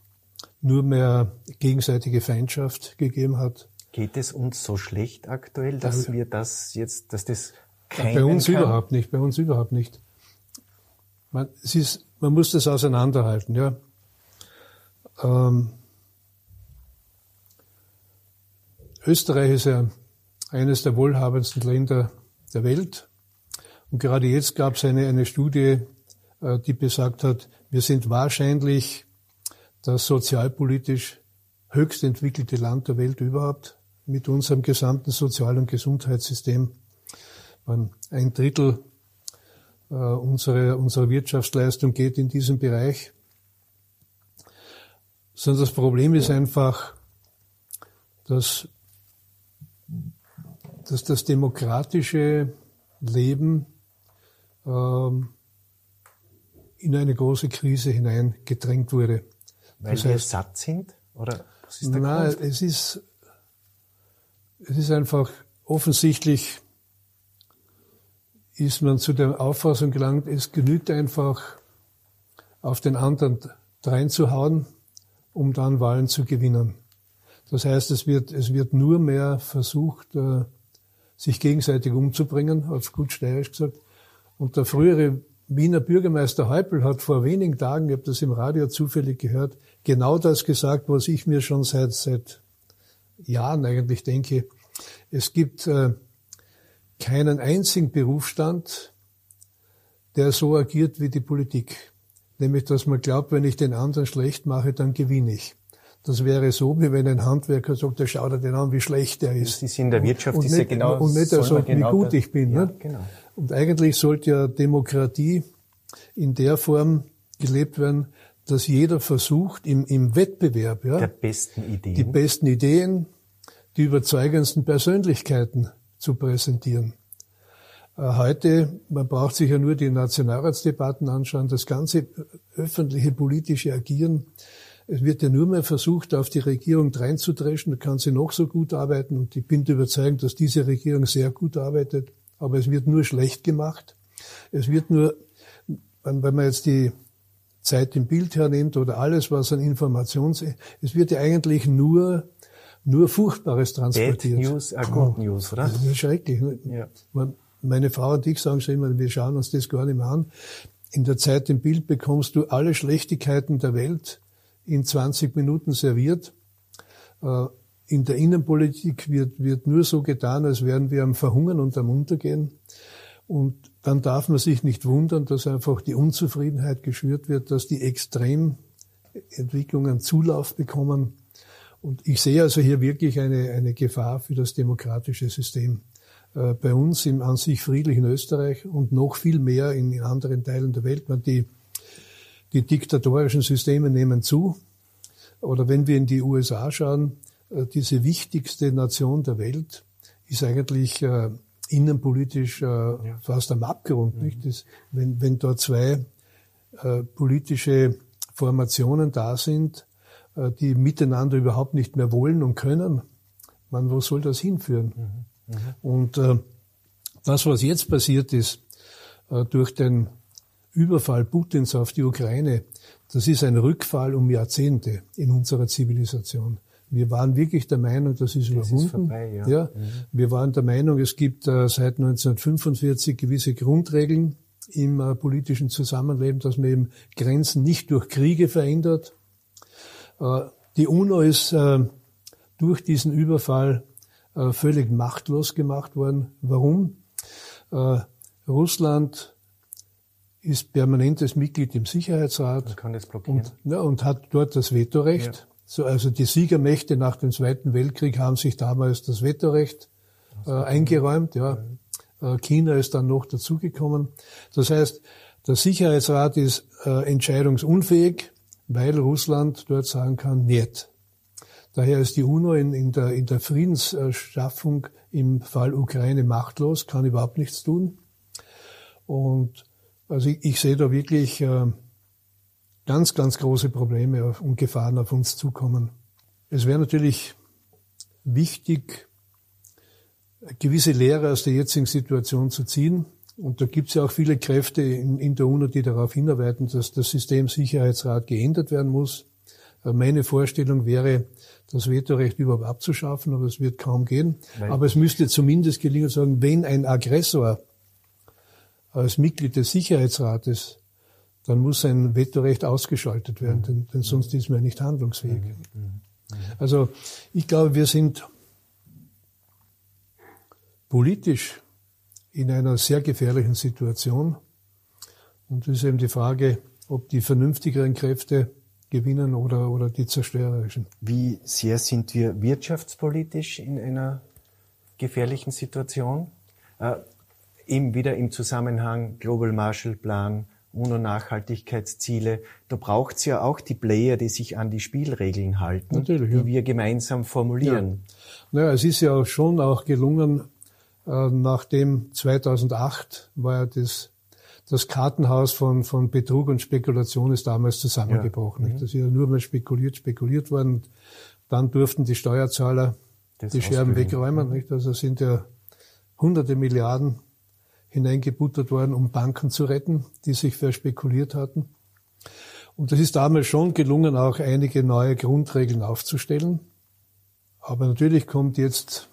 nur mehr gegenseitige Feindschaft gegeben hat.
Geht es uns so schlecht aktuell, dass da, wir das jetzt, dass das
Bei uns kann? überhaupt nicht, bei uns überhaupt nicht. Man, es ist, man muss das auseinanderhalten, ja. Ähm, Österreich ist ja eines der wohlhabendsten Länder der Welt. Und gerade jetzt gab es eine, eine Studie, äh, die besagt hat, wir sind wahrscheinlich das sozialpolitisch höchst entwickelte Land der Welt überhaupt mit unserem gesamten Sozial- und Gesundheitssystem. Ein Drittel äh, unserer, unserer Wirtschaftsleistung geht in diesem Bereich. Sondern das Problem ist einfach, dass, dass das demokratische Leben ähm, in eine große Krise hineingedrängt wurde.
Weil das wir satt sind? Oder
was ist der nein, Grund? es ist, es ist einfach offensichtlich, ist man zu der Auffassung gelangt, es genügt einfach, auf den anderen reinzuhauen, um dann Wahlen zu gewinnen. Das heißt, es wird, es wird nur mehr versucht, äh, sich gegenseitig umzubringen, auf gut steirisch gesagt, und der frühere Wiener Bürgermeister Heupel hat vor wenigen Tagen, ich habe das im Radio zufällig gehört, genau das gesagt, was ich mir schon seit, seit Jahren eigentlich denke. Es gibt äh, keinen einzigen Berufsstand, der so agiert wie die Politik. Nämlich, dass man glaubt, wenn ich den anderen schlecht mache, dann gewinne ich. Das wäre so, wie wenn ein Handwerker sagt, der schaut er den an, wie schlecht er ist.
Das ist in der Wirtschaft
und,
und
ist
nicht,
ja genau, und nicht er sagt, genau wie gut ich bin.
Ja, genau.
Und eigentlich sollte ja Demokratie in der Form gelebt werden, dass jeder versucht, im, im Wettbewerb ja,
der besten Ideen.
die besten Ideen, die überzeugendsten Persönlichkeiten zu präsentieren. Heute, man braucht sich ja nur die Nationalratsdebatten anschauen, das ganze öffentliche politische Agieren, es wird ja nur mehr versucht, auf die Regierung dreinzudreschen, da kann sie noch so gut arbeiten und ich bin überzeugt, dass diese Regierung sehr gut arbeitet, aber es wird nur schlecht gemacht. Es wird nur, wenn man jetzt die Zeit im Bild hernimmt oder alles, was an Informations, es wird ja eigentlich nur nur Furchtbares transportiert.
Bad News are good news, oder?
Das ist schrecklich. Ja. Meine Frau und ich sagen schon immer, wir schauen uns das gar nicht mehr an. In der Zeit im Bild bekommst du alle Schlechtigkeiten der Welt in 20 Minuten serviert. Äh, in der Innenpolitik wird, wird nur so getan, als wären wir am Verhungern und am Untergehen. Und dann darf man sich nicht wundern, dass einfach die Unzufriedenheit geschürt wird, dass die Extrementwicklungen Zulauf bekommen. Und ich sehe also hier wirklich eine, eine Gefahr für das demokratische System. Äh, bei uns im an sich friedlichen Österreich und noch viel mehr in anderen Teilen der Welt. Die, die diktatorischen Systeme nehmen zu. Oder wenn wir in die USA schauen, äh, diese wichtigste Nation der Welt ist eigentlich äh, innenpolitisch ja. fast am Abgrund. Mhm. Nicht? Das, wenn, wenn dort zwei politische Formationen da sind, die miteinander überhaupt nicht mehr wollen und können, man, wo soll das hinführen? Mhm. Mhm. Und äh, das, was jetzt passiert ist, äh, durch den Überfall Putins auf die Ukraine, das ist ein Rückfall um Jahrzehnte in unserer Zivilisation. Wir waren wirklich der Meinung, das ist das überwunden. Ist vorbei, ja. ja. Mhm. Wir waren der Meinung, es gibt äh, seit 1945 gewisse Grundregeln im äh, politischen Zusammenleben, dass man eben Grenzen nicht durch Kriege verändert. Äh, die UNO ist äh, durch diesen Überfall äh, völlig machtlos gemacht worden. Warum? Äh, Russland ist permanentes Mitglied im Sicherheitsrat.
Man kann das blockieren.
Und, ja, und hat dort das Vetorecht. Ja. So, also die Siegermächte nach dem Zweiten Weltkrieg haben sich damals das Vetorecht äh, eingeräumt. Ja. ja. Äh, China ist dann noch dazugekommen. Das heißt, der Sicherheitsrat ist äh, entscheidungsunfähig, weil Russland dort sagen kann, nicht. Daher ist die UNO in, in, der, in der Friedensschaffung im Fall Ukraine machtlos, kann überhaupt nichts tun. Und also ich, ich sehe da wirklich äh, ganz, ganz große Probleme und Gefahren auf uns zukommen. Es wäre natürlich wichtig, gewisse Lehre aus der jetzigen Situation zu ziehen. Und da gibt es ja auch viele Kräfte in, in der UNO, die darauf hinarbeiten, dass das System Sicherheitsrat geändert werden muss. Äh, meine Vorstellung wäre, das Vetorecht überhaupt abzuschaffen, aber es wird kaum gehen. Nein. Aber es müsste zumindest gelingen, sagen, wenn ein Aggressor als Mitglied des Sicherheitsrates, dann muss sein Vetorecht ausgeschaltet werden, mhm. denn, denn, sonst ist man nicht handlungsfähig. Mhm. Mhm. Also ich glaube, wir sind politisch in einer sehr gefährlichen Situation. Und es ist eben die Frage, ob die vernünftigeren Kräfte gewinnen oder, oder die zerstörerischen.
Wie sehr sind wir wirtschaftspolitisch in einer gefährlichen Situation? Eben wieder im Zusammenhang Global Marshall Plan, UNO-Nachhaltigkeitsziele. Da braucht es ja auch die Player, die sich an die Spielregeln halten, Natürlich, die ja. wir gemeinsam formulieren.
Ja. Naja, es ist ja schon auch gelungen, äh, nachdem 2008 war ja das das Kartenhaus von, von Betrug und Spekulation ist damals zusammengebrochen. Ja. Mhm. Das ist ja nur mal spekuliert, spekuliert worden. Dann durften die Steuerzahler das die Scherben wegräumen. Nicht? Also sind ja hunderte Milliarden hineingebuttert worden, um Banken zu retten, die sich verspekuliert hatten. Und es ist damals schon gelungen, auch einige neue Grundregeln aufzustellen. Aber natürlich kommt jetzt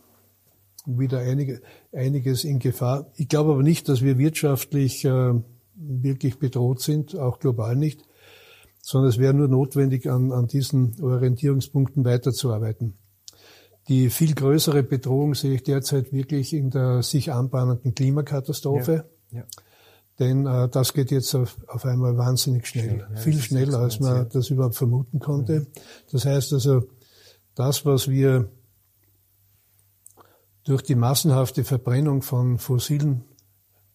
wieder einige, einiges in Gefahr. Ich glaube aber nicht, dass wir wirtschaftlich äh, wirklich bedroht sind, auch global nicht, sondern es wäre nur notwendig, an, an diesen Orientierungspunkten weiterzuarbeiten. Die viel größere Bedrohung sehe ich derzeit wirklich in der sich anbahnenden Klimakatastrophe. Ja, ja. Denn äh, das geht jetzt auf, auf einmal wahnsinnig schnell. schnell ja, viel schneller, als man das überhaupt vermuten konnte. Mhm. Das heißt also, das, was wir durch die massenhafte Verbrennung von fossilen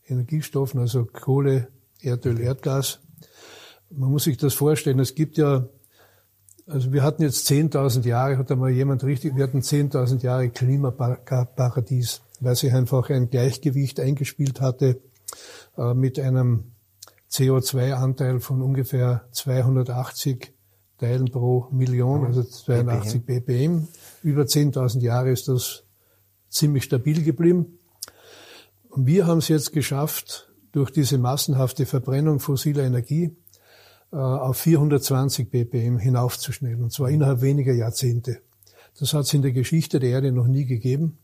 Energiestoffen, also Kohle, Erdöl, Erdgas. Man muss sich das vorstellen, es gibt ja, also wir hatten jetzt 10.000 Jahre, hat einmal jemand richtig, wir hatten 10.000 Jahre Klimaparadies. weil sich einfach ein Gleichgewicht eingespielt hatte äh, mit einem CO2-Anteil von ungefähr 280 Teilen pro Million, also 82 BPM. BPM. Über 10.000 Jahre ist das ziemlich stabil geblieben. Und wir haben es jetzt geschafft, durch diese massenhafte Verbrennung fossiler Energie auf 420 BPM hinaufzuschnellen, und zwar innerhalb weniger Jahrzehnte. Das hat es in der Geschichte der Erde noch nie gegeben.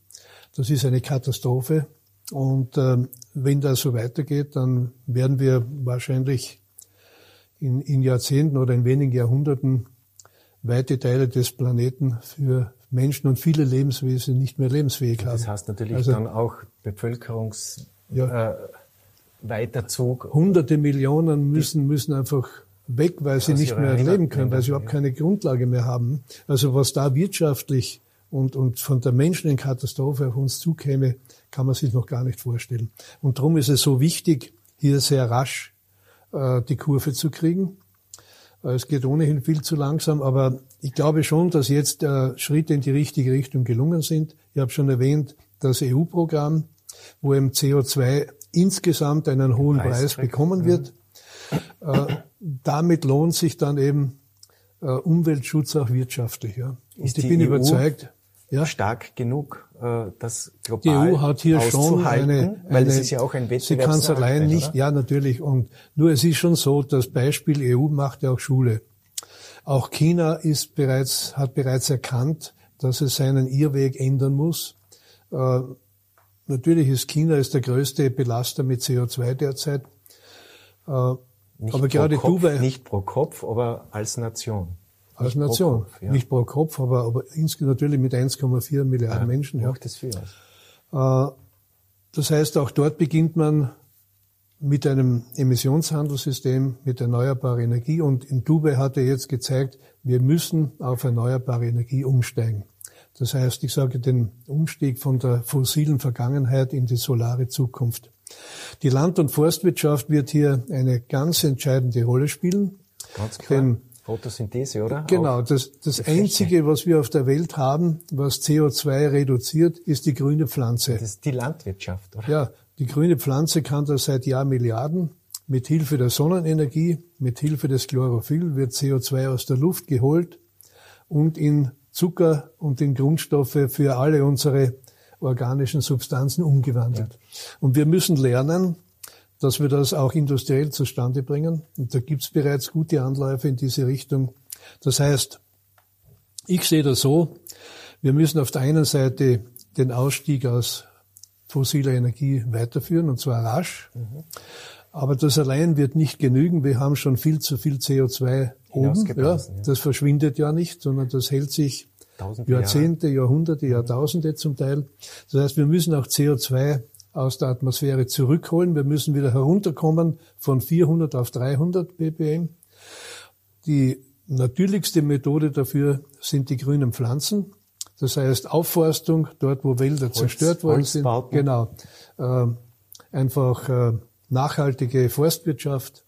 Das ist eine Katastrophe. Und äh, wenn das so weitergeht, dann werden wir wahrscheinlich in, in Jahrzehnten oder in wenigen Jahrhunderten weite Teile des Planeten für Menschen und viele Lebenswesen nicht mehr lebensfähig haben.
Das heißt natürlich also, dann auch Bevölkerungs ja, äh, Weiterzug.
Hunderte Millionen müssen, müssen einfach weg, weil sie nicht mehr leben können, weil sie überhaupt keine Grundlage mehr haben. Also was da wirtschaftlich und, und von der menschlichen Katastrophe auf uns zukäme, kann man sich noch gar nicht vorstellen. Und darum ist es so wichtig, hier sehr rasch äh, die Kurve zu kriegen. Äh, es geht ohnehin viel zu langsam, aber ich glaube schon, dass jetzt äh, Schritte in die richtige Richtung gelungen sind. Ich habe schon erwähnt, das EU-Programm, wo im CO2 insgesamt einen hohen Preis, Preis bekommen wird. Äh, damit lohnt sich dann eben äh, Umweltschutz auch wirtschaftlich. Ja. Und ich bin EU überzeugt,
ja, stark genug, äh, das global
Die EU hat hier schon eine,
weil eine, das ist ja auch ein
Sie kann es allein nicht, oder? ja natürlich. Und nur es ist schon so, das Beispiel EU macht ja auch Schule. Auch China ist bereits, hat bereits erkannt, dass es seinen Irrweg ändern muss. Äh, natürlich ist China ist der größte Belaster mit CO2 derzeit.
Äh, nicht aber gerade Kopf, Dubai. Nicht pro Kopf, aber als Nation.
Als nicht Nation. Pro Kopf, ja. Nicht pro Kopf, aber, aber insgesamt natürlich mit 1,4 Milliarden ja, Menschen. Ja. Das, viel aus. Äh, das heißt, auch dort beginnt man mit einem Emissionshandelssystem, mit erneuerbarer Energie. Und in Dubai hat er jetzt gezeigt, wir müssen auf erneuerbare Energie umsteigen. Das heißt, ich sage den Umstieg von der fossilen Vergangenheit in die solare Zukunft. Die Land- und Forstwirtschaft wird hier eine ganz entscheidende Rolle spielen.
Ganz klar. Denn Photosynthese, oder?
Genau. Das, das Einzige, was wir auf der Welt haben, was CO2 reduziert, ist die grüne Pflanze.
Das ist die Landwirtschaft, oder?
Ja. Die grüne Pflanze kann das seit Jahrmilliarden. Mit Hilfe der Sonnenenergie, mit Hilfe des Chlorophyll wird CO2 aus der Luft geholt und in Zucker und in Grundstoffe für alle unsere organischen Substanzen umgewandelt. Ja. Und wir müssen lernen, dass wir das auch industriell zustande bringen. Und da gibt es bereits gute Anläufe in diese Richtung. Das heißt, ich sehe das so, wir müssen auf der einen Seite den Ausstieg aus fossiler Energie weiterführen, und zwar rasch. Mhm. Aber das allein wird nicht genügen. Wir haben schon viel zu viel CO2 oben. Ja, das verschwindet ja nicht, sondern das hält sich Tausend Jahrzehnte, Jahre. Jahrhunderte, Jahrtausende zum Teil. Das heißt, wir müssen auch CO2 aus der Atmosphäre zurückholen. Wir müssen wieder herunterkommen von 400 auf 300 ppm. Die natürlichste Methode dafür sind die grünen Pflanzen. Das heißt Aufforstung, dort wo Wälder Holz, zerstört worden sind. Genau. Äh, einfach äh, nachhaltige Forstwirtschaft,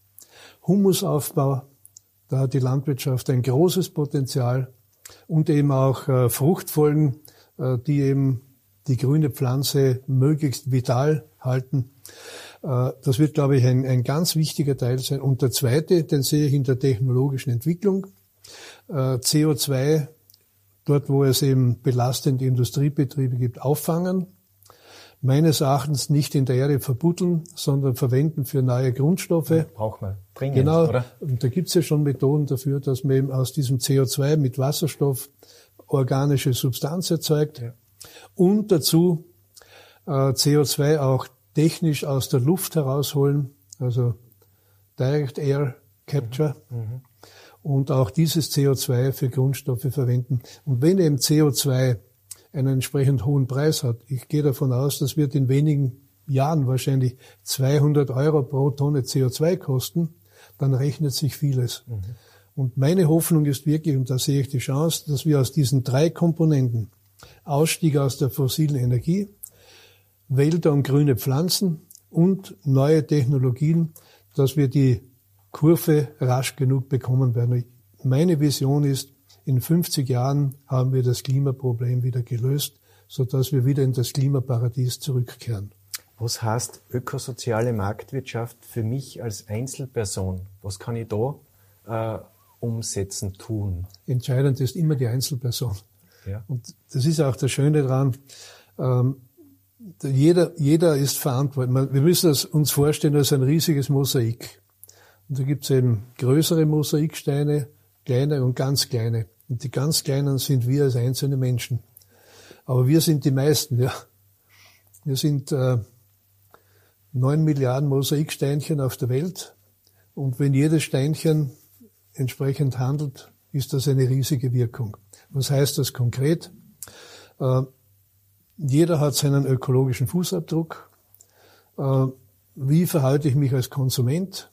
Humusaufbau. Da hat die Landwirtschaft ein großes Potenzial und eben auch äh, Fruchtfolgen, äh, die eben die grüne Pflanze möglichst vital halten. Äh, das wird, glaube ich, ein, ein ganz wichtiger Teil sein. Und der zweite, den sehe ich in der technologischen Entwicklung. Äh, CO2, dort wo es eben belastende Industriebetriebe gibt, auffangen. Meines Erachtens nicht in der Erde verbuddeln, sondern verwenden für neue Grundstoffe. Ja,
braucht man dringend,
genau.
oder?
Und da gibt es ja schon Methoden dafür, dass man eben aus diesem CO2 mit Wasserstoff organische Substanz erzeugt. Ja und dazu äh, CO2 auch technisch aus der Luft herausholen, also Direct Air Capture. Mhm. mhm. Und auch dieses CO2 für Grundstoffe verwenden. Und wenn eben CO2 einen entsprechend hohen Preis hat, ich gehe davon aus, das wird in wenigen Jahren wahrscheinlich 200 Euro pro Tonne CO2 kosten, dann rechnet sich vieles. Mhm. Und meine Hoffnung ist wirklich, und da sehe ich die Chance, dass wir aus diesen drei Komponenten, Ausstieg aus der fossilen Energie, Wälder und grüne Pflanzen und neue Technologien, dass wir die Kurve rasch genug bekommen werden. Meine Vision ist, in 50 Jahren haben wir das Klimaproblem wieder gelöst. sodass wir wieder in das Klimaparadies zurückkehren.
Was heißt ökosoziale Marktwirtschaft für mich als Einzelperson? Was kann ich da äh, umsetzen, tun?
Entscheidend ist immer die Einzelperson.
Ja.
Und das ist auch das Schöne daran. Ähm, jeder, jeder ist verantwortlich. Wir müssen uns vorstellen als ein riesiges Mosaik. Und da gibt es eben größere Mosaiksteine, kleine und ganz kleine. Und die ganz kleinen sind wir als einzelne Menschen. Aber wir sind die meisten, ja. Wir sind äh, neun Milliarden Mosaiksteinchen auf der Welt. Und wenn jedes Steinchen entsprechend handelt, ist das eine riesige Wirkung. Was heißt das konkret? Äh, jeder hat seinen ökologischen Fußabdruck. Äh, wie verhalte ich mich als Konsument?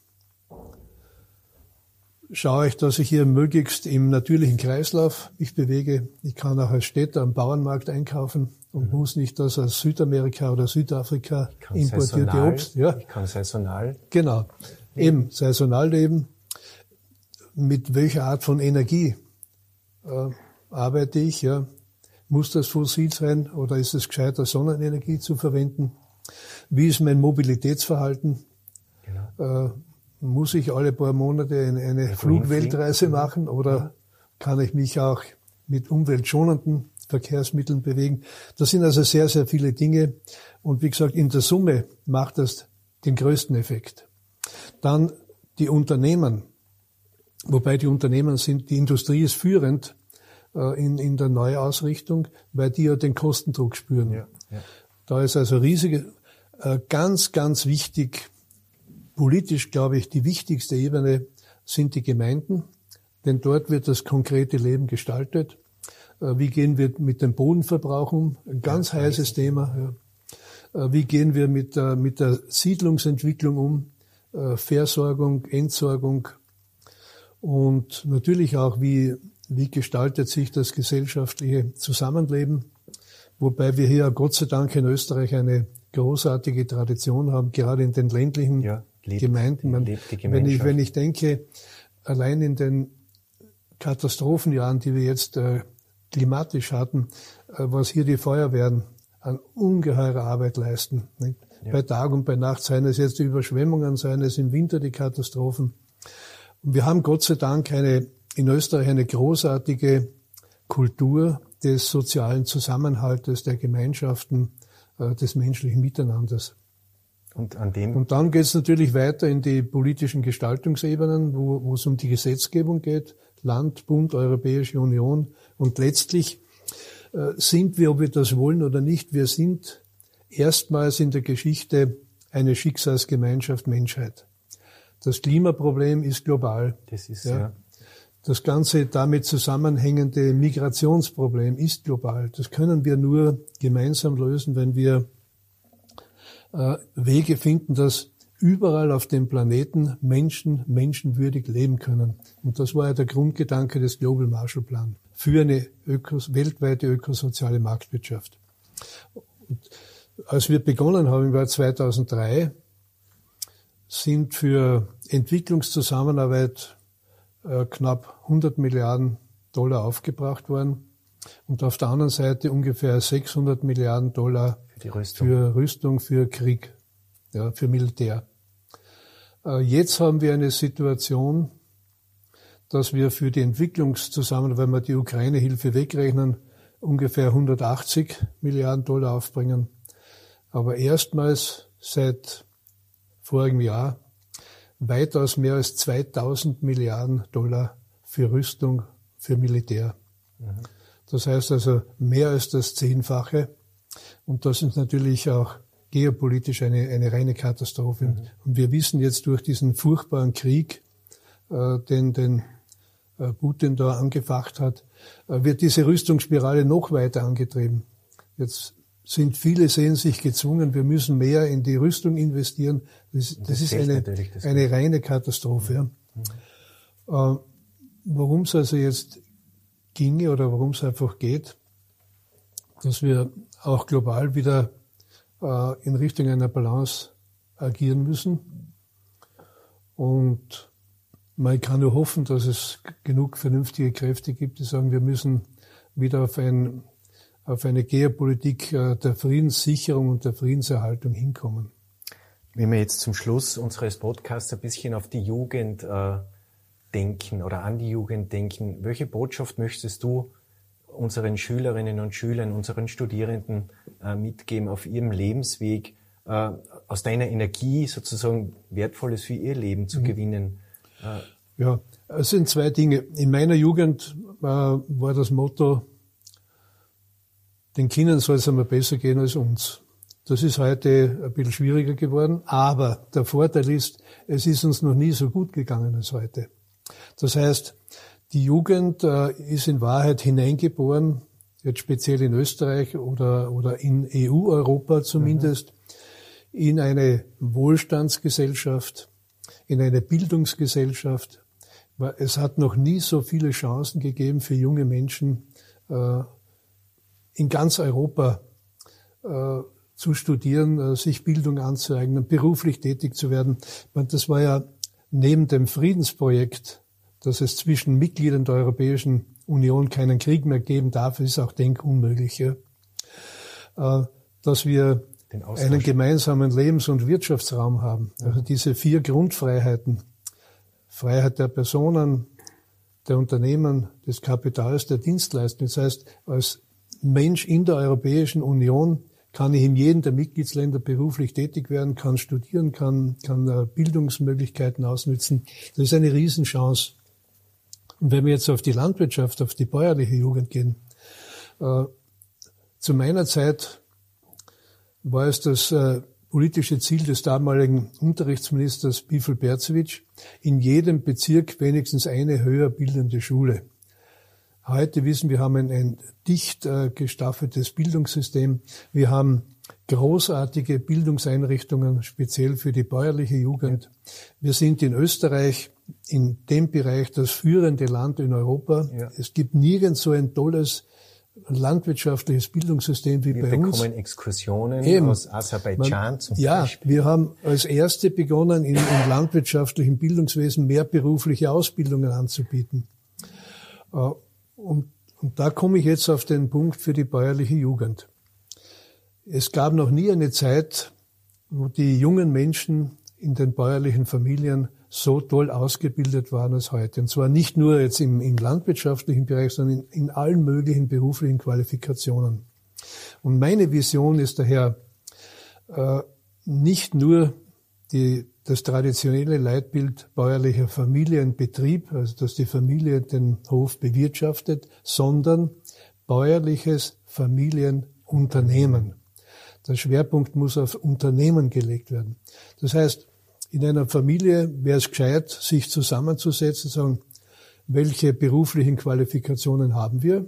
Schaue ich, dass ich hier möglichst im natürlichen Kreislauf mich bewege. Ich kann auch als Städter am Bauernmarkt einkaufen und mhm. muss nicht das aus Südamerika oder Südafrika importierte saisonal, Obst.
Ja. Ich kann saisonal.
Genau. Eben, saisonal leben. Mit welcher Art von Energie äh, arbeite ich? Ja. Muss das fossil sein oder ist es gescheiter, Sonnenenergie zu verwenden? Wie ist mein Mobilitätsverhalten? Genau. Äh, muss ich alle paar Monate eine, eine Flugweltreise machen oder kann ich mich auch mit umweltschonenden Verkehrsmitteln bewegen? Das sind also sehr, sehr viele Dinge. Und wie gesagt, in der Summe macht das den größten Effekt. Dann die Unternehmen, wobei die Unternehmen sind, die Industrie ist führend äh, in, in der Neuausrichtung, weil die ja den Kostendruck spüren. Ja, ja. Da ist also riesige, äh, ganz, ganz wichtig, politisch glaube ich, die wichtigste Ebene sind die Gemeinden, denn dort wird das konkrete Leben gestaltet. Äh, wie gehen wir mit dem Bodenverbrauch um? Ein ganz ja, heißes Thema. Ja. Wie gehen wir mit der, mit der Siedlungsentwicklung um? Versorgung, Entsorgung und natürlich auch, wie wie gestaltet sich das gesellschaftliche Zusammenleben, wobei wir hier Gott sei Dank in Österreich eine großartige Tradition haben, gerade in den ländlichen ja, lebt, Gemeinden. Man, wenn, ich, wenn ich denke, allein in den Katastrophenjahren, die wir jetzt äh, klimatisch hatten, äh, was hier die Feuerwehren an ungeheurer Arbeit leisten. Ja. Bei Tag und bei Nacht, seien es jetzt die Überschwemmungen, seien es im Winter die Katastrophen. Und wir haben Gott sei Dank eine in Österreich eine großartige Kultur des sozialen Zusammenhaltes, der Gemeinschaften, äh, des menschlichen Miteinanders.
Und, an dem
und dann geht es natürlich weiter in die politischen Gestaltungsebenen, wo, wo es um die Gesetzgebung geht, Land, Bund, Europäische Union. Und letztlich äh, sind wir, ob wir das wollen oder nicht, wir sind erstmals in der Geschichte eine Schicksalsgemeinschaft Menschheit. Das Klimaproblem ist global.
Das ist ja. ja
das ganze damit zusammenhängende Migrationsproblem ist global. Das können wir nur gemeinsam lösen, wenn wir Wege finden, dass überall auf dem Planeten Menschen menschenwürdig leben können. Und das war ja der Grundgedanke des Global Marshall Plan für eine ökos weltweite ökosoziale Marktwirtschaft. Und als wir begonnen haben im Jahr 2003, sind für Entwicklungszusammenarbeit äh, knapp 100 Milliarden Dollar aufgebracht worden und auf der anderen Seite ungefähr 600 Milliarden Dollar
für, Rüstung.
für Rüstung, für Krieg, ja, für Militär. Äh, jetzt haben wir eine Situation, dass wir für die Entwicklungszusammenarbeit, wenn wir die Ukraine-Hilfe wegrechnen, ungefähr 180 Milliarden Dollar aufbringen. Aber erstmals seit vorigem Jahr weitaus mehr als 2000 Milliarden Dollar für Rüstung, für Militär. Mhm. Das heißt also mehr als das Zehnfache. Und das ist natürlich auch geopolitisch eine, eine reine Katastrophe. Mhm. Und wir wissen jetzt durch diesen furchtbaren Krieg, äh, den, den äh, Putin da angefacht hat, äh, wird diese Rüstungsspirale noch weiter angetrieben. Jetzt sind viele sehen sich gezwungen, wir müssen mehr in die Rüstung investieren. Das, das, das ist eine, eine reine Katastrophe. Ja. Mhm. Äh, warum es also jetzt ginge oder warum es einfach geht, dass wir auch global wieder äh, in Richtung einer Balance agieren müssen. Und man kann nur hoffen, dass es genug vernünftige Kräfte gibt, die sagen, wir müssen wieder auf ein auf eine Geopolitik äh, der Friedenssicherung und der Friedenserhaltung hinkommen.
Wenn wir jetzt zum Schluss unseres Podcasts ein bisschen auf die Jugend äh, denken oder an die Jugend denken, welche Botschaft möchtest du unseren Schülerinnen und Schülern, unseren Studierenden äh, mitgeben auf ihrem Lebensweg, äh, aus deiner Energie sozusagen Wertvolles für ihr Leben zu mhm. gewinnen?
Äh, ja, es sind zwei Dinge. In meiner Jugend äh, war das Motto, den Kindern soll es einmal besser gehen als uns. Das ist heute ein bisschen schwieriger geworden, aber der Vorteil ist, es ist uns noch nie so gut gegangen als heute. Das heißt, die Jugend äh, ist in Wahrheit hineingeboren, jetzt speziell in Österreich oder, oder in EU-Europa zumindest, mhm. in eine Wohlstandsgesellschaft, in eine Bildungsgesellschaft. Es hat noch nie so viele Chancen gegeben für junge Menschen äh, in ganz Europa äh, zu studieren, sich Bildung anzueignen, beruflich tätig zu werden. Das war ja neben dem Friedensprojekt dass es zwischen Mitgliedern der Europäischen Union keinen Krieg mehr geben darf, ist auch denkunmöglich. Ja. Äh, dass wir einen gemeinsamen Lebens- und Wirtschaftsraum haben. Also diese vier Grundfreiheiten, Freiheit der Personen, der Unternehmen, des Kapitals, der Dienstleistungen. Das heißt, als Mensch in der Europäischen Union kann ich in jedem der Mitgliedsländer beruflich tätig werden, kann studieren, kann, kann äh, Bildungsmöglichkeiten ausnützen. Das ist eine Riesenchance. Und wenn wir jetzt auf die Landwirtschaft, auf die bäuerliche Jugend gehen, äh, zu meiner Zeit war es das äh, politische Ziel des damaligen Unterrichtsministers Bifel Berzovic, in jedem Bezirk wenigstens eine höher bildende Schule. Heute wissen wir, haben ein, ein dicht äh, gestaffeltes Bildungssystem. Wir haben großartige Bildungseinrichtungen, speziell für die bäuerliche Jugend. Wir sind in Österreich in dem Bereich das führende Land in Europa. Ja. Es gibt nirgends so ein tolles landwirtschaftliches Bildungssystem wie
wir
bei uns.
Wir bekommen Exkursionen Eben. aus Aserbaidschan
Man, zum ja, Beispiel. Ja, wir haben als Erste begonnen, im, im landwirtschaftlichen Bildungswesen mehr berufliche Ausbildungen anzubieten. Äh, und, und da komme ich jetzt auf den Punkt für die bäuerliche Jugend. Es gab noch nie eine Zeit, wo die jungen Menschen in den bäuerlichen Familien so toll ausgebildet waren als heute. Und zwar nicht nur jetzt im, im landwirtschaftlichen Bereich, sondern in, in allen möglichen beruflichen Qualifikationen. Und meine Vision ist daher äh, nicht nur die, das traditionelle Leitbild bäuerlicher Familienbetrieb, also dass die Familie den Hof bewirtschaftet, sondern bäuerliches Familienunternehmen. Der Schwerpunkt muss auf Unternehmen gelegt werden. Das heißt, in einer Familie wäre es gescheit, sich zusammenzusetzen, sagen, welche beruflichen Qualifikationen haben wir?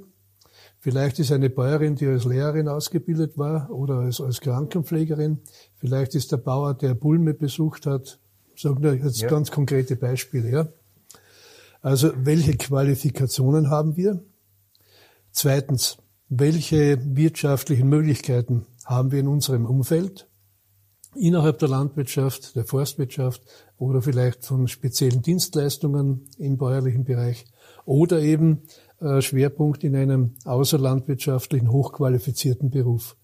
Vielleicht ist eine Bäuerin, die als Lehrerin ausgebildet war oder als, als Krankenpflegerin. Vielleicht ist der Bauer, der Bulme besucht hat. Sagen wir jetzt ja. ganz konkrete Beispiele, ja. Also, welche Qualifikationen haben wir? Zweitens, welche wirtschaftlichen Möglichkeiten haben wir in unserem Umfeld? innerhalb der Landwirtschaft, der Forstwirtschaft oder vielleicht von speziellen Dienstleistungen im bäuerlichen Bereich oder eben äh, Schwerpunkt in einem außerlandwirtschaftlichen, hochqualifizierten Beruf.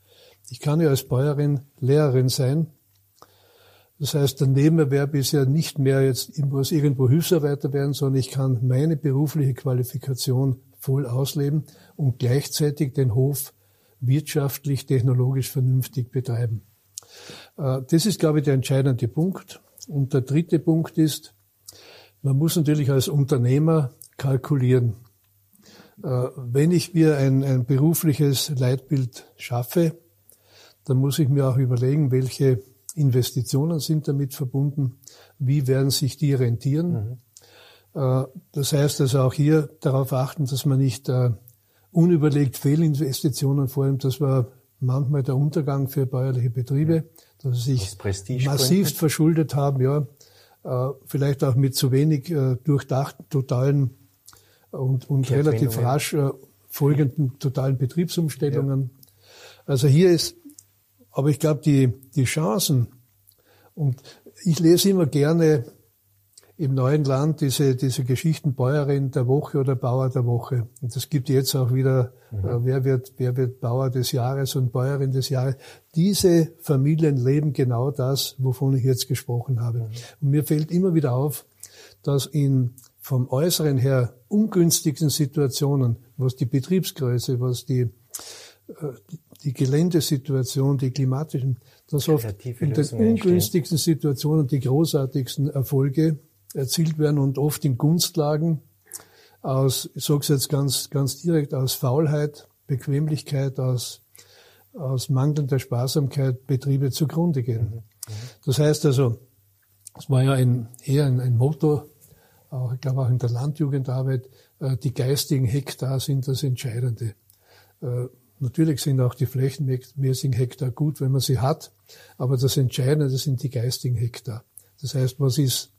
Ich kann ja als Bäuerin Lehrerin sein. Das heißt, der Nebenerwerb ist ja nicht mehr jetzt irgendwo Hilfsarbeiter werden, sondern ich kann meine berufliche Qualifikation voll ausleben und gleichzeitig den Hof wirtschaftlich, technologisch vernünftig betreiben. Äh, das ist, glaube ich, der entscheidende Punkt. Und der dritte Punkt ist, man muss natürlich als Unternehmer kalkulieren. Äh, wenn ich mir ein, ein berufliches Leitbild schaffe, dann muss ich mir auch überlegen, welche Investitionen sind damit verbunden, wie werden sich die rentieren. Mhm. Äh, das heißt also auch hier darauf achten, dass man nicht unüberlegt Fehlinvestitionen vornimmt. Das war manchmal der Untergang für bäuerliche Betriebe, dass sie sich massivst verschuldet haben, ja, äh, vielleicht auch mit zu wenig äh, durchdachten, totalen und, und relativ rasch äh, folgenden totalen Betriebsumstellungen. Ja. Also hier ist, aber ich glaube, die, die Chancen, und ich lese immer gerne im neuen Land diese, diese Geschichten Bäuerin der Woche oder Bauer der Woche. Und es gibt jetzt auch wieder, mhm. äh, wer wird, wer wird Bauer des Jahres und Bäuerin des Jahres. Diese Familien leben genau das, wovon ich jetzt gesprochen habe. Mhm. Und mir fällt immer wieder auf, dass in vom Äußeren her ungünstigsten Situationen, was die Betriebsgröße, was die, äh, die Geländesituation, die klimatischen, dass oft in den ungünstigsten Situationen die großartigsten Erfolge erzielt werden und oft in Gunstlagen aus, ich sage es jetzt ganz, ganz direkt, aus Faulheit, Bequemlichkeit, aus, aus mangelnder Sparsamkeit Betriebe zugrunde gehen. Mhm. Das heißt also, es war ja ein, eher ein, ein Motto, auch, ich glaube auch in der Landjugendarbeit, äh, die geistigen Hektar sind das Entscheidende. Äh, natürlich sind auch die flächenmäßigen Hektar gut, wenn man sie hat, aber das Entscheidende sind die geistigen Hektar. Das heißt, was ist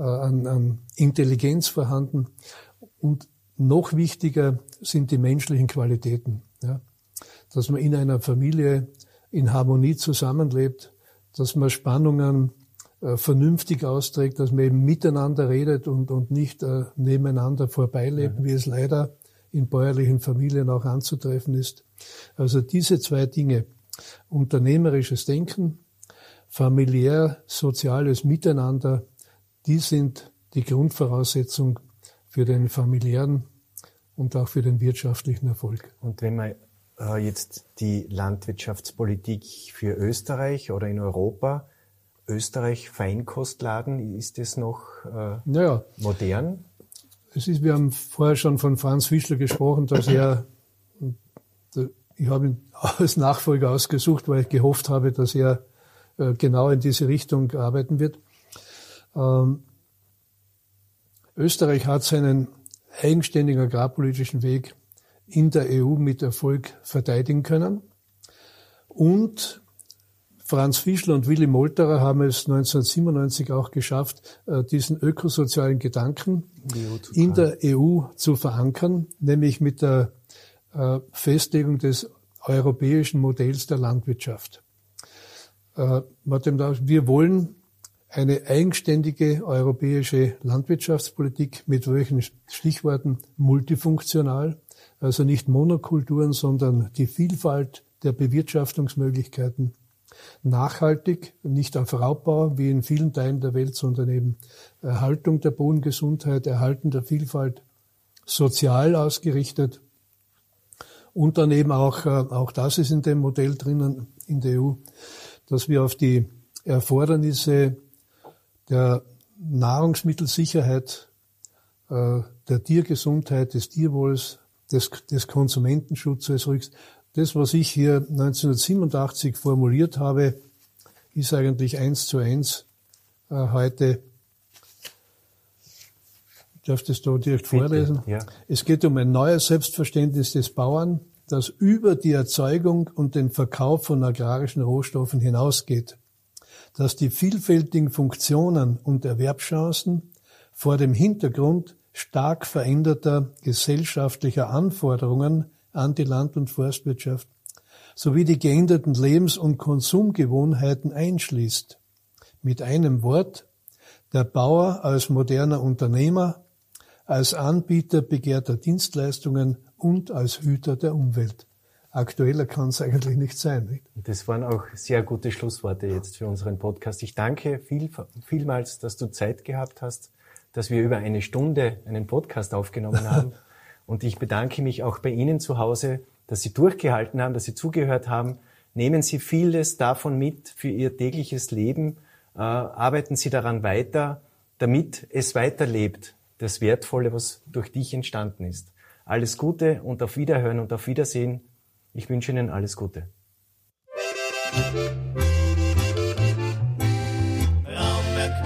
an, an Intelligenz vorhanden. Und noch wichtiger sind die menschlichen Qualitäten. Ja? Dass man in einer Familie in Harmonie zusammenlebt, dass man Spannungen äh, vernünftig austrägt, dass man eben miteinander redet und, und nicht äh, nebeneinander vorbeilebt, mhm. wie es leider in bäuerlichen Familien auch anzutreffen ist. Also diese zwei Dinge, unternehmerisches Denken, familiär, soziales Miteinander, die sind die Grundvoraussetzung für den familiären und auch für den wirtschaftlichen Erfolg.
Und wenn man äh, jetzt die Landwirtschaftspolitik für Österreich oder in Europa, Österreich Feinkostladen, ist das noch äh, naja, modern?
Es ist, wir haben vorher schon von Franz Fischler gesprochen, dass er, ich habe ihn als Nachfolger ausgesucht, weil ich gehofft habe, dass er äh, genau in diese Richtung arbeiten wird. Ähm, Österreich hat seinen eigenständigen agrarpolitischen Weg in der EU mit Erfolg verteidigen können. Und Franz Fischler und Willy Molterer haben es 1997 auch geschafft, äh, diesen ökosozialen Gedanken in der EU zu verankern, nämlich mit der äh, Festlegung des europäischen Modells der Landwirtschaft. Äh, wir wollen eine eigenständige europäische Landwirtschaftspolitik mit welchen Stichworten multifunktional, also nicht Monokulturen, sondern die Vielfalt der Bewirtschaftungsmöglichkeiten, nachhaltig, nicht auf Raubbau wie in vielen Teilen der Welt, sondern eben Erhaltung der Bodengesundheit, Erhalten der Vielfalt, sozial ausgerichtet. Und dann eben auch, äh, auch das ist in dem Modell drinnen in der EU, dass wir auf die Erfordernisse der Nahrungsmittelsicherheit, äh, der Tiergesundheit, des Tierwohls, des, des Konsumentenschutzes rückst. Das, was ich hier 1987 formuliert habe, ist eigentlich eins zu eins äh, heute. Ich darf das da direkt Bitte, vorlesen. Ja. Es geht um ein neues Selbstverständnis des Bauern, das über die Erzeugung und den Verkauf von agrarischen Rohstoffen hinausgeht dass die vielfältigen Funktionen und Erwerbschancen vor dem Hintergrund stark veränderter gesellschaftlicher Anforderungen an die Land- und Forstwirtschaft sowie die geänderten Lebens- und Konsumgewohnheiten einschließt. Mit einem Wort, der Bauer als moderner Unternehmer, als Anbieter begehrter Dienstleistungen und als Hüter der Umwelt aktueller kann es eigentlich nicht sein. Nicht?
Das waren auch sehr gute Schlussworte jetzt für unseren Podcast. Ich danke viel, vielmals, dass du Zeit gehabt hast, dass wir über eine Stunde einen Podcast aufgenommen haben. Und ich bedanke mich auch bei Ihnen zu Hause, dass Sie durchgehalten haben, dass Sie zugehört haben. Nehmen Sie vieles davon mit für Ihr tägliches Leben. Äh, arbeiten Sie daran weiter, damit es weiterlebt, das Wertvolle, was durch dich entstanden ist. Alles Gute und auf Wiederhören und auf Wiedersehen ich wünsche Ihnen alles Gute. Raumberg